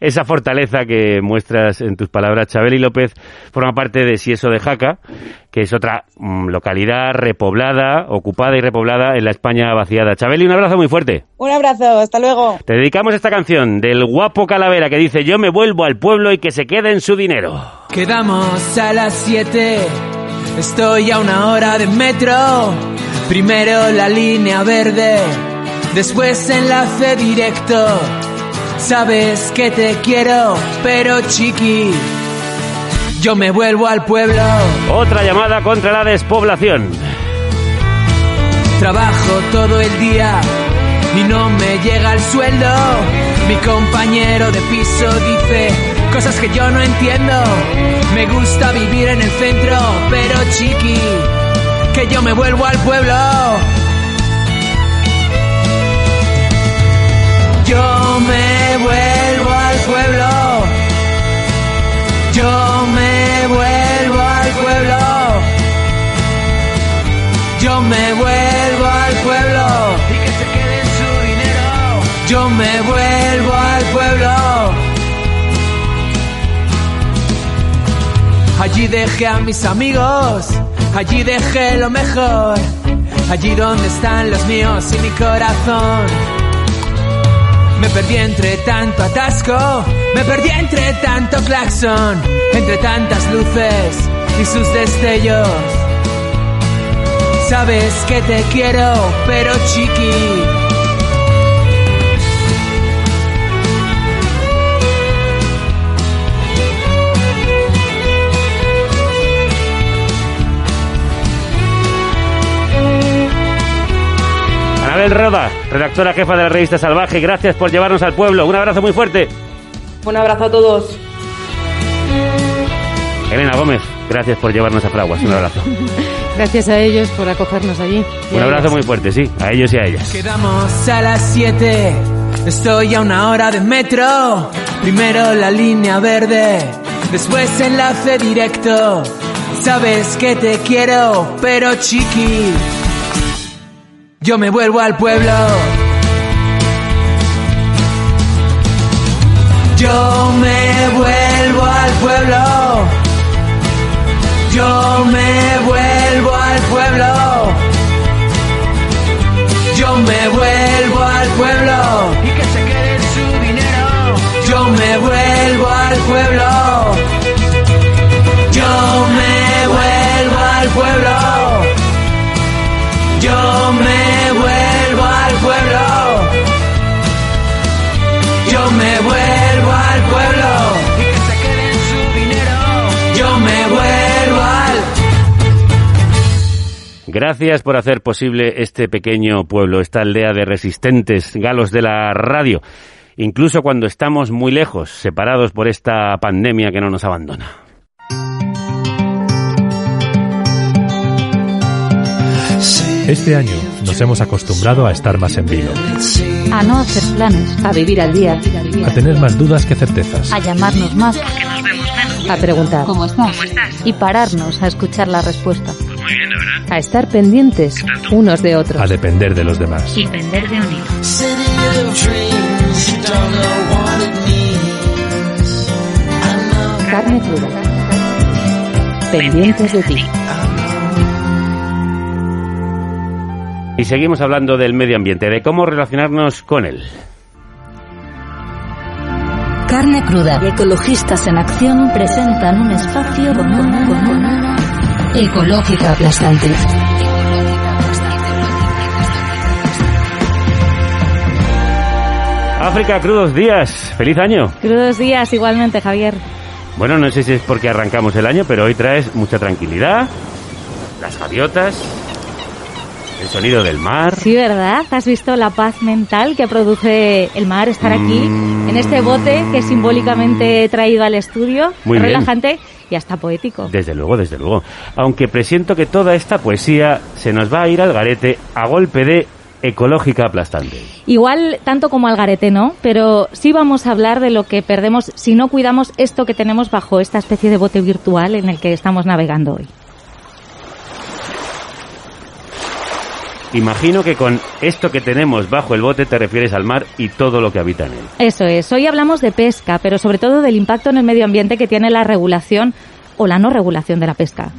esa fortaleza que muestras en tus palabras. Chabeli López forma parte de Sieso de Jaca, que es otra mm, localidad repoblada, ocupada y repoblada en la España vaciada. Chabeli, un abrazo muy fuerte. Un abrazo, hasta luego. Te dedicamos esta canción del guapo Calavera que dice yo me vuelvo al pueblo y que se quede en su dinero. Quedamos a las 7, estoy a una hora de metro. Primero la línea verde, después enlace directo. Sabes que te quiero, pero chiqui, yo me vuelvo al pueblo. Otra llamada contra la despoblación. Trabajo todo el día y no me llega el sueldo. Mi compañero de piso dice cosas que yo no entiendo. Me gusta vivir en el centro, pero chiqui, que yo me vuelvo al pueblo. Yo Allí dejé a mis amigos, allí dejé lo mejor, allí donde están los míos y mi corazón. Me perdí entre tanto atasco, me perdí entre tanto claxon, entre tantas luces y sus destellos. Sabes que te quiero, pero chiqui. Anabel Roda, redactora jefa de la revista Salvaje, gracias por llevarnos al pueblo. Un abrazo muy fuerte. Un abrazo a todos. Elena Gómez, gracias por llevarnos a Fraguas. Un abrazo. Gracias a ellos por acogernos allí. Un abrazo ellas. muy fuerte, sí, a ellos y a ellas. Quedamos a las 7, estoy a una hora de metro. Primero la línea verde, después enlace directo. Sabes que te quiero, pero chiqui, yo me vuelvo al pueblo. Yo me vuelvo al pueblo. Yo me vuelvo al pueblo. Yo me vuelvo al pueblo. Y que se quede su dinero. Yo me vuelvo al pueblo. Gracias por hacer posible este pequeño pueblo, esta aldea de resistentes galos de la radio, incluso cuando estamos muy lejos, separados por esta pandemia que no nos abandona. Este año nos hemos acostumbrado a estar más en vilo, A no hacer planes. A vivir al día. a tener más dudas que certezas. A llamarnos más. A preguntar. ¿Cómo estás? Y pararnos a escuchar la respuesta. A estar pendientes unos de otros. a depender de los demás. Y depender de unidos. Carne cruda. Pendientes de ti. Y seguimos hablando del medio ambiente, de cómo relacionarnos con él. Carne cruda y ecologistas en acción presentan un espacio con con ecológica aplastante. África, crudos días. Feliz año. Crudos días igualmente, Javier. Bueno, no sé si es porque arrancamos el año, pero hoy traes mucha tranquilidad. Las gaviotas, el sonido del mar. Sí, ¿verdad? ¿Has visto la paz mental que produce el mar estar aquí, Mm. en este bote que simbólicamente he traído al estudio? Muy bien. relajante y hasta poético. Desde luego, desde luego. Aunque presiento que toda esta poesía se nos va a ir al garete a golpe de ecológica aplastante. Igual tanto como al garete, ¿no? Pero sí vamos a hablar de lo que perdemos si no cuidamos esto que tenemos bajo esta especie de bote virtual en el que estamos navegando hoy. Imagino que con esto que tenemos bajo el bote te refieres al mar y todo lo que habita en él. Eso es. Hoy hablamos de pesca, pero sobre todo del impacto en el medio ambiente que tiene la regulación o la no regulación de la pesca.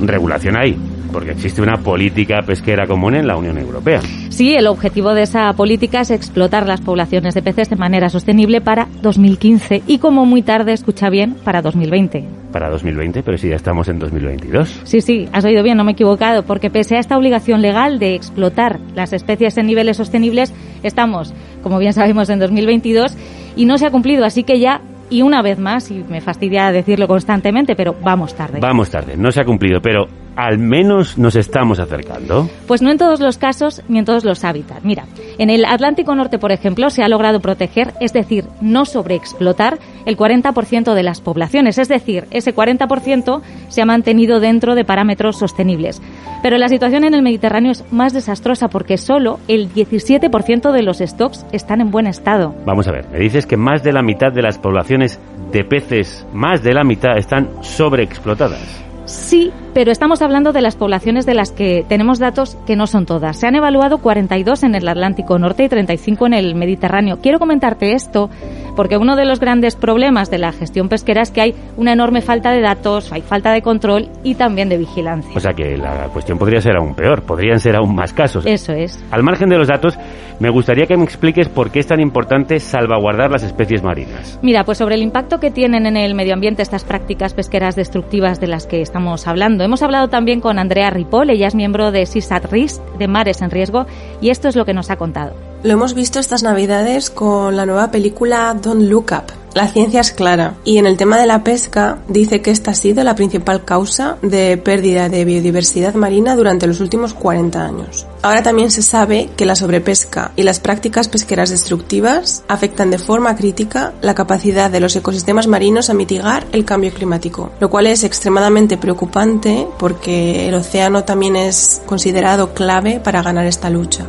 Regulación hay, porque existe una política pesquera común en la Unión Europea. Sí, el objetivo de esa política es explotar las poblaciones de peces de manera sostenible para 2015 y, como muy tarde, escucha bien, para 2020. Para 2020, pero si ya estamos en 2022. Sí, sí, has oído bien, no me he equivocado, porque pese a esta obligación legal de explotar las especies en niveles sostenibles, estamos, como bien sabemos, en 2022 y no se ha cumplido, así que ya, y una vez más, y me fastidia decirlo constantemente, pero vamos tarde. Vamos tarde, no se ha cumplido, pero al menos nos estamos acercando. Pues no en todos los casos ni en todos los hábitats. Mira, en el Atlántico Norte, por ejemplo, se ha logrado proteger, es decir, no sobreexplotar el 40% de las poblaciones, es decir, ese 40% se ha mantenido dentro de parámetros sostenibles. Pero la situación en el Mediterráneo es más desastrosa porque solo el 17% de los stocks están en buen estado. Vamos a ver, me dices que más de la mitad de las poblaciones de peces, más de la mitad, están sobreexplotadas. Sí, pero estamos hablando de las poblaciones de las que tenemos datos que no son todas. Se han evaluado 42 en el Atlántico Norte y 35 en el Mediterráneo. Quiero comentarte esto porque uno de los grandes problemas de la gestión pesquera es que hay una enorme falta de datos, hay falta de control y también de vigilancia. O sea que la cuestión podría ser aún peor, podrían ser aún más casos. Eso es. Al margen de los datos, me gustaría que me expliques por qué es tan importante salvaguardar las especies marinas. Mira, pues sobre el impacto que tienen en el medio ambiente estas prácticas pesqueras destructivas de las que estamos hablando. Hemos hablado también con Andrea Ripoll, ella es miembro de SISAT Risk, de Mares en Riesgo, y esto es lo que nos ha contado. Lo hemos visto estas navidades con la nueva película Don't Look Up. La ciencia es clara y en el tema de la pesca dice que esta ha sido la principal causa de pérdida de biodiversidad marina durante los últimos 40 años. Ahora también se sabe que la sobrepesca y las prácticas pesqueras destructivas afectan de forma crítica la capacidad de los ecosistemas marinos a mitigar el cambio climático, lo cual es extremadamente preocupante porque el océano también es considerado clave para ganar esta lucha.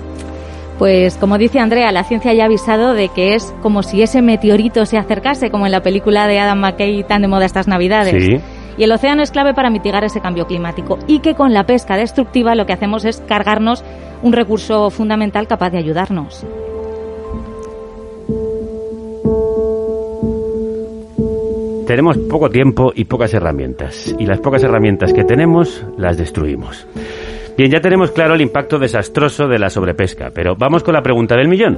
Pues como dice Andrea, la ciencia ya ha avisado de que es como si ese meteorito se acercase, como en la película de Adam McKay tan de moda estas navidades. Sí. Y el océano es clave para mitigar ese cambio climático y que con la pesca destructiva lo que hacemos es cargarnos un recurso fundamental capaz de ayudarnos. Tenemos poco tiempo y pocas herramientas, y las pocas herramientas que tenemos las destruimos. Bien, ya tenemos claro el impacto desastroso de la sobrepesca, pero vamos con la pregunta del millón.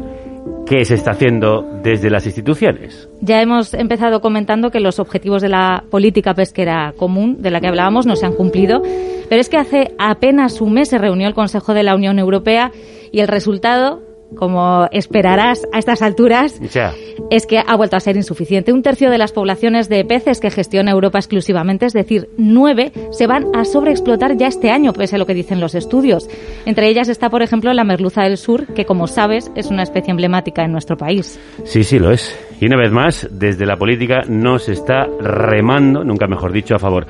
¿Qué se está haciendo desde las instituciones? Ya hemos empezado comentando que los objetivos de la política pesquera común, de la que hablábamos, no se han cumplido, pero es que hace apenas un mes se reunió el Consejo de la Unión Europea y el resultado, como esperarás a estas alturas, Ya. es que ha vuelto a ser insuficiente. Un tercio de las poblaciones de peces que gestiona Europa exclusivamente, es decir, nueve, se van a sobreexplotar ya este año, pese a lo que dicen los estudios. Entre ellas está, por ejemplo, la merluza del sur, que, como sabes, es una especie emblemática en nuestro país. Sí, sí, lo es. Y una vez más, desde la política no se está remando, nunca mejor dicho, a favor.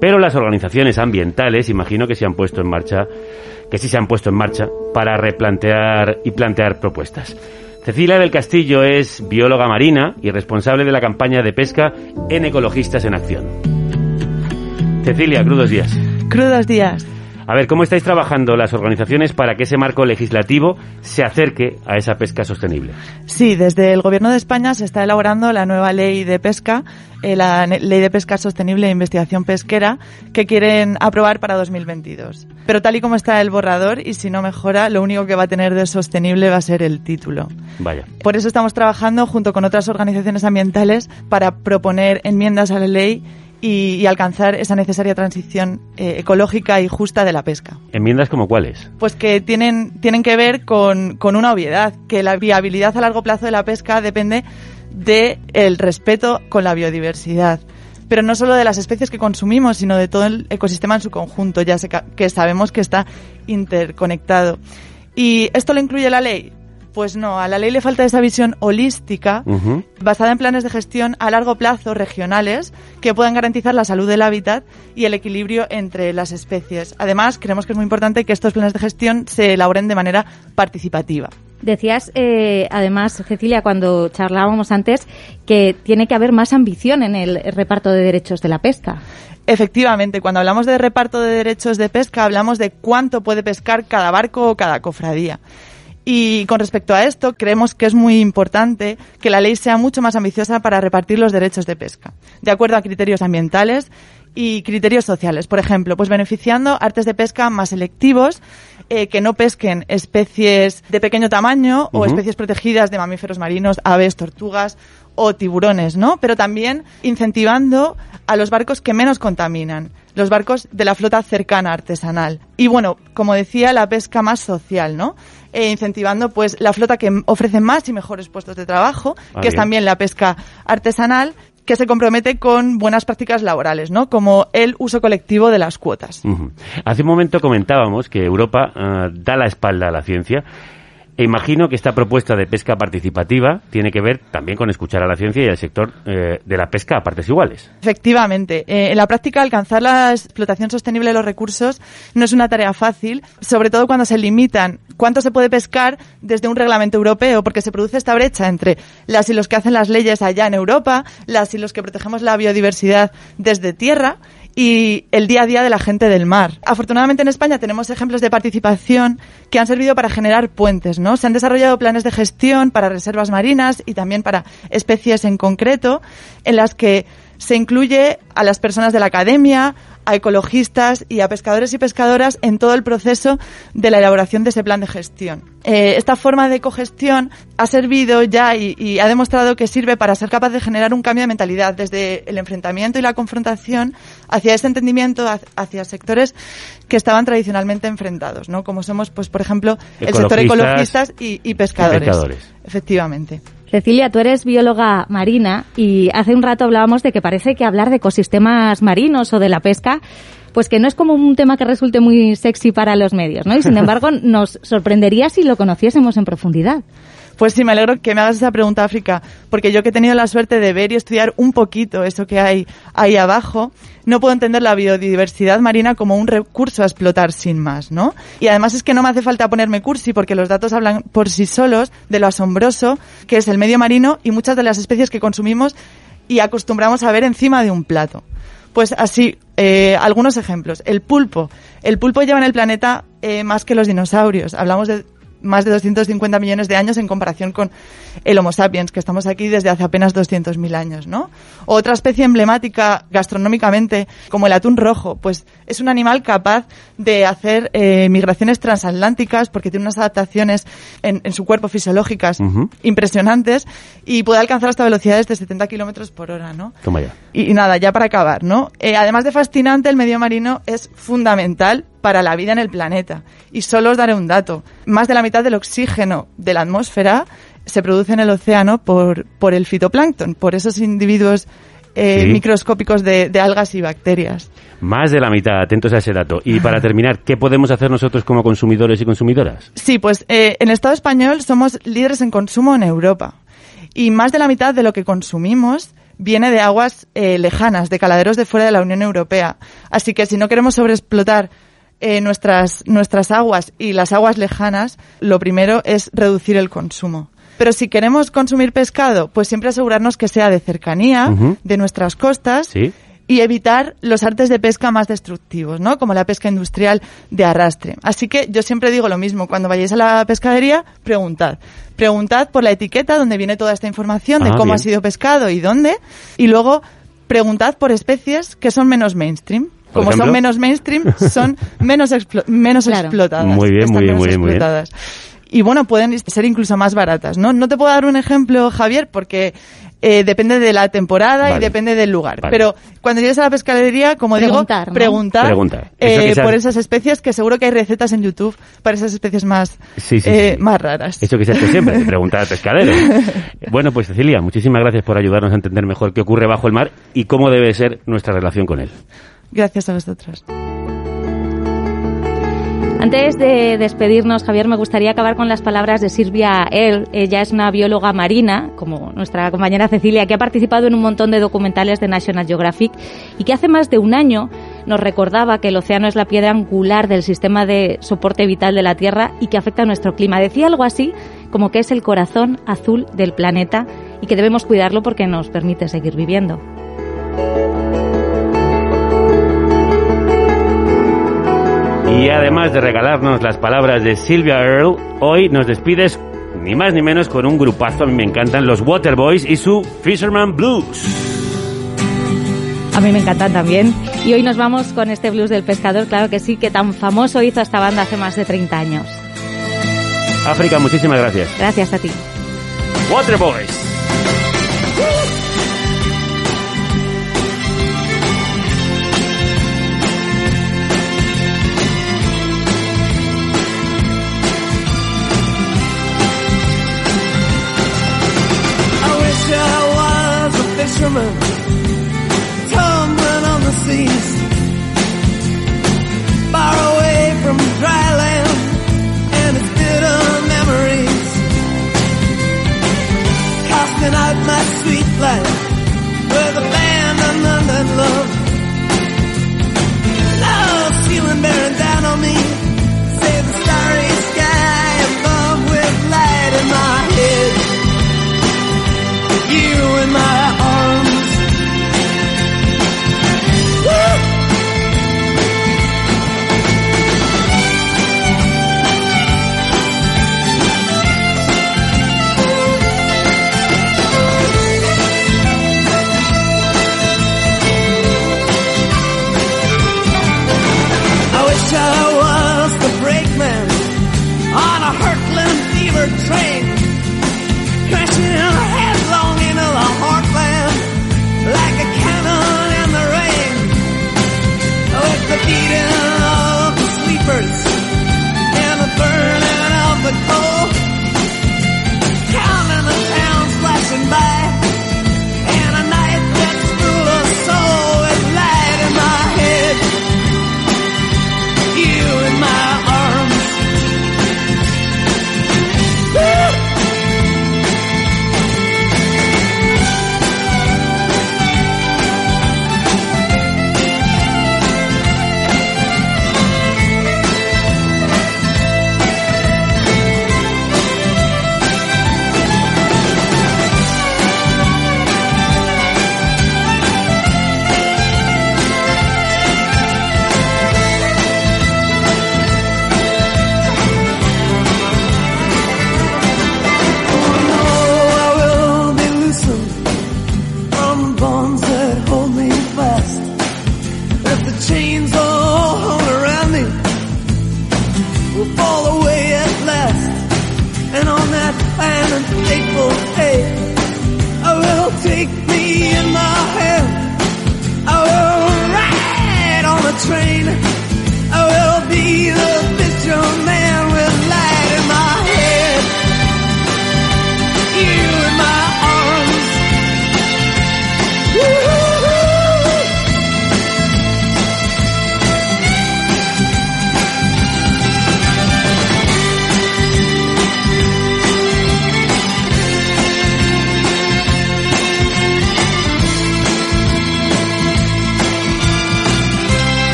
Pero las organizaciones ambientales, imagino que se han puesto en marcha, que sí se han puesto en marcha para replantear y plantear propuestas. Cecilia del Castillo es bióloga marina y responsable de la campaña de pesca en Ecologistas en Acción. Cecilia, crudos días. Crudos días. A ver, ¿cómo estáis trabajando las organizaciones para que ese marco legislativo se acerque a esa pesca sostenible? Sí, desde el Gobierno de España se está elaborando la nueva ley de pesca, eh, la Ley de Pesca Sostenible e Investigación Pesquera, que quieren aprobar para 2022. Pero tal y como está el borrador, y si no mejora, lo único que va a tener de sostenible va a ser el título. Vaya. Por eso estamos trabajando junto con otras organizaciones ambientales para proponer enmiendas a la ley y, y alcanzar esa necesaria transición eh, ecológica y justa de la pesca. ¿Enmiendas como cuáles? Pues que tienen, tienen que ver con, con una obviedad, que la viabilidad a largo plazo de la pesca depende del el respeto con la biodiversidad. Pero no solo de las especies que consumimos, sino de todo el ecosistema en su conjunto, ya que sabemos que está interconectado. ¿Y esto lo incluye la ley? Pues no, a la ley le falta esa visión holística basada en planes de gestión a largo plazo regionales que puedan garantizar la salud del hábitat y el equilibrio entre las especies. Además, creemos que es muy importante que estos planes de gestión se elaboren de manera participativa. Decías, eh, además, Cecilia, cuando charlábamos antes, que tiene que haber más ambición en el reparto de derechos de la pesca. Efectivamente, cuando hablamos de reparto de derechos de pesca, hablamos de cuánto puede pescar cada barco o cada cofradía. Y con respecto a esto, creemos que es muy importante que la ley sea mucho más ambiciosa para repartir los derechos de pesca, de acuerdo a criterios ambientales y criterios sociales. Por ejemplo, pues beneficiando artes de pesca más selectivos eh, que no pesquen especies de pequeño tamaño o especies protegidas de mamíferos marinos, aves, tortugas o tiburones, ¿no? Pero también incentivando a los barcos que menos contaminan, los barcos de la flota cercana artesanal. Y bueno, como decía, la pesca más social, ¿no? Eh, incentivando pues la flota que ofrece más y mejores puestos de trabajo, Ah, que es también la pesca artesanal, que se compromete con buenas prácticas laborales, ¿no? Como el uso colectivo de las cuotas. Hace un momento comentábamos que Europa eh, da la espalda a la ciencia. E imagino que esta propuesta de pesca participativa tiene que ver también con escuchar a la ciencia y al sector eh, de la pesca a partes iguales. Efectivamente, eh, en la práctica alcanzar la explotación sostenible de los recursos no es una tarea fácil, sobre todo cuando se limitan cuánto se puede pescar desde un reglamento europeo, porque se produce esta brecha entre las y los que hacen las leyes allá en Europa, las y los que protegemos la biodiversidad desde tierra y el día a día de la gente del mar. Afortunadamente en España tenemos ejemplos de participación que han servido para generar puentes, ¿no? Se han desarrollado planes de gestión para reservas marinas y también para especies en concreto, en las que se incluye a las personas de la academia, a ecologistas y a pescadores y pescadoras en todo el proceso de la elaboración de ese plan de gestión. Eh, esta forma de cogestión ha servido ya y, y ha demostrado que sirve para ser capaz de generar un cambio de mentalidad desde el enfrentamiento y la confrontación hacia ese entendimiento ha- hacia sectores que estaban tradicionalmente enfrentados, ¿no? Como somos, pues, por ejemplo, el sector Ecologistas y, y pescadores. pescadores. Efectivamente. Cecilia, tú eres bióloga marina y hace un rato hablábamos de que parece que hablar de ecosistemas marinos o de la pesca, pues que no es como un tema que resulte muy sexy para los medios, ¿no? Y sin embargo, nos sorprendería si lo conociésemos en profundidad. Pues sí, me alegro que me hagas esa pregunta, África, porque yo que he tenido la suerte de ver y estudiar un poquito eso que hay ahí abajo, no puedo entender la biodiversidad marina como un recurso a explotar sin más, ¿no? Y además es que no me hace falta ponerme cursi porque los datos hablan por sí solos de lo asombroso que es el medio marino y muchas de las especies que consumimos y acostumbramos a ver encima de un plato. Pues así, eh, algunos ejemplos. El pulpo. El pulpo lleva en el planeta eh, más que los dinosaurios. Hablamos de más de 250 millones de años en comparación con el Homo sapiens, que estamos aquí desde hace apenas 200.000 años, ¿no? Otra especie emblemática gastronómicamente, como el atún rojo, pues es un animal capaz de hacer eh, migraciones transatlánticas porque tiene unas adaptaciones en, en su cuerpo fisiológicas impresionantes y puede alcanzar hasta velocidades de 70 kilómetros por hora, ¿no? Toma ya. Y, y nada, ya para acabar, ¿no? Eh, además de fascinante, el medio marino es fundamental para la vida en el planeta. Y solo os daré un dato. Más de la mitad del oxígeno de la atmósfera se produce en el océano por, por el fitoplancton, por esos individuos eh, Sí. microscópicos de, de algas y bacterias. Más de la mitad, atentos a ese dato. Y para terminar, ¿qué podemos hacer nosotros como consumidores y consumidoras? Sí, pues eh, en el Estado español somos líderes en consumo en Europa. Y más de la mitad de lo que consumimos viene de aguas eh, lejanas, de caladeros de fuera de la Unión Europea. Así que si no queremos sobreexplotar eh, nuestras, nuestras aguas y las aguas lejanas, lo primero es reducir el consumo. Pero si queremos consumir pescado, pues siempre asegurarnos que sea de cercanía, de nuestras costas Sí. y evitar los artes de pesca más destructivos, ¿no? Como la pesca industrial de arrastre. Así que yo siempre digo lo mismo, cuando vayáis a la pescadería, preguntad. Preguntad por la etiqueta donde viene toda esta información de Ah, cómo bien. ha sido pescado y dónde, y luego preguntad por especies que son menos mainstream. Por Como ejemplo. son menos mainstream, son menos, explo- menos explotadas. Muy bien, muy bien, muy bien, muy bien. explotadas. Y bueno, pueden ser incluso más baratas, ¿no? No te puedo dar un ejemplo, Javier, porque eh, depende de la temporada Vale. y depende del lugar. Vale. Pero cuando llegues a la pescadería, como Preguntar, digo, ¿no? preguntar, Preguntar. eh, por esas especies, que seguro que hay recetas en YouTube para esas especies más, Sí, sí, eh, sí. más raras. Eso que se hace siempre, preguntar al pescadero. Bueno, pues Cecilia, muchísimas gracias por ayudarnos a entender mejor qué ocurre bajo el mar y cómo debe ser nuestra relación con él. Gracias a vosotros. Antes de despedirnos, Javier, me gustaría acabar con las palabras de Silvia El. Ella es una bióloga marina, como nuestra compañera Cecilia, que ha participado en un montón de documentales de National Geographic y que hace más de un año nos recordaba que el océano es la piedra angular del sistema de soporte vital de la Tierra y que afecta a nuestro clima. Decía algo así como que es el corazón azul del planeta y que debemos cuidarlo porque nos permite seguir viviendo. Y además de regalarnos las palabras de Sylvia Earle, hoy nos despides ni más ni menos con un grupazo, a mí me encantan, los Waterboys y su Fisherman Blues. A mí me encantan también. Y hoy nos vamos con este blues del pescador, claro que sí, que tan famoso hizo esta banda hace más de 30 años. África, muchísimas gracias. Gracias a ti. Waterboys. Fisherman, tumbling on the seas, far away from dry land and its bitter memories, casting out my sweet life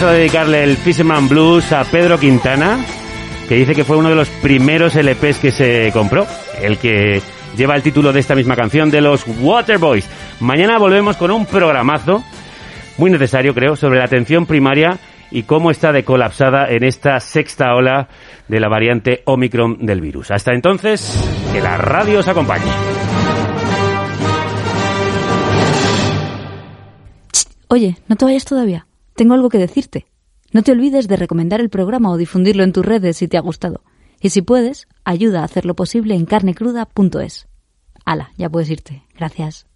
Vamos a dedicarle el Fisherman Blues a Pedro Quintana, que dice que fue uno de los primeros LPs que se compró, el que lleva el título de esta misma canción de los Waterboys. Mañana volvemos con un programazo muy necesario, creo, sobre la atención primaria y cómo está de colapsada en esta sexta ola de la variante Omicron del virus. Hasta entonces, que la radio os acompañe. Oye, no te vayas todavía. Tengo algo que decirte. No te olvides de recomendar el programa o difundirlo en tus redes si te ha gustado. Y si puedes, ayuda a hacerlo posible en carnecruda.es. Hala, ya puedes irte. Gracias.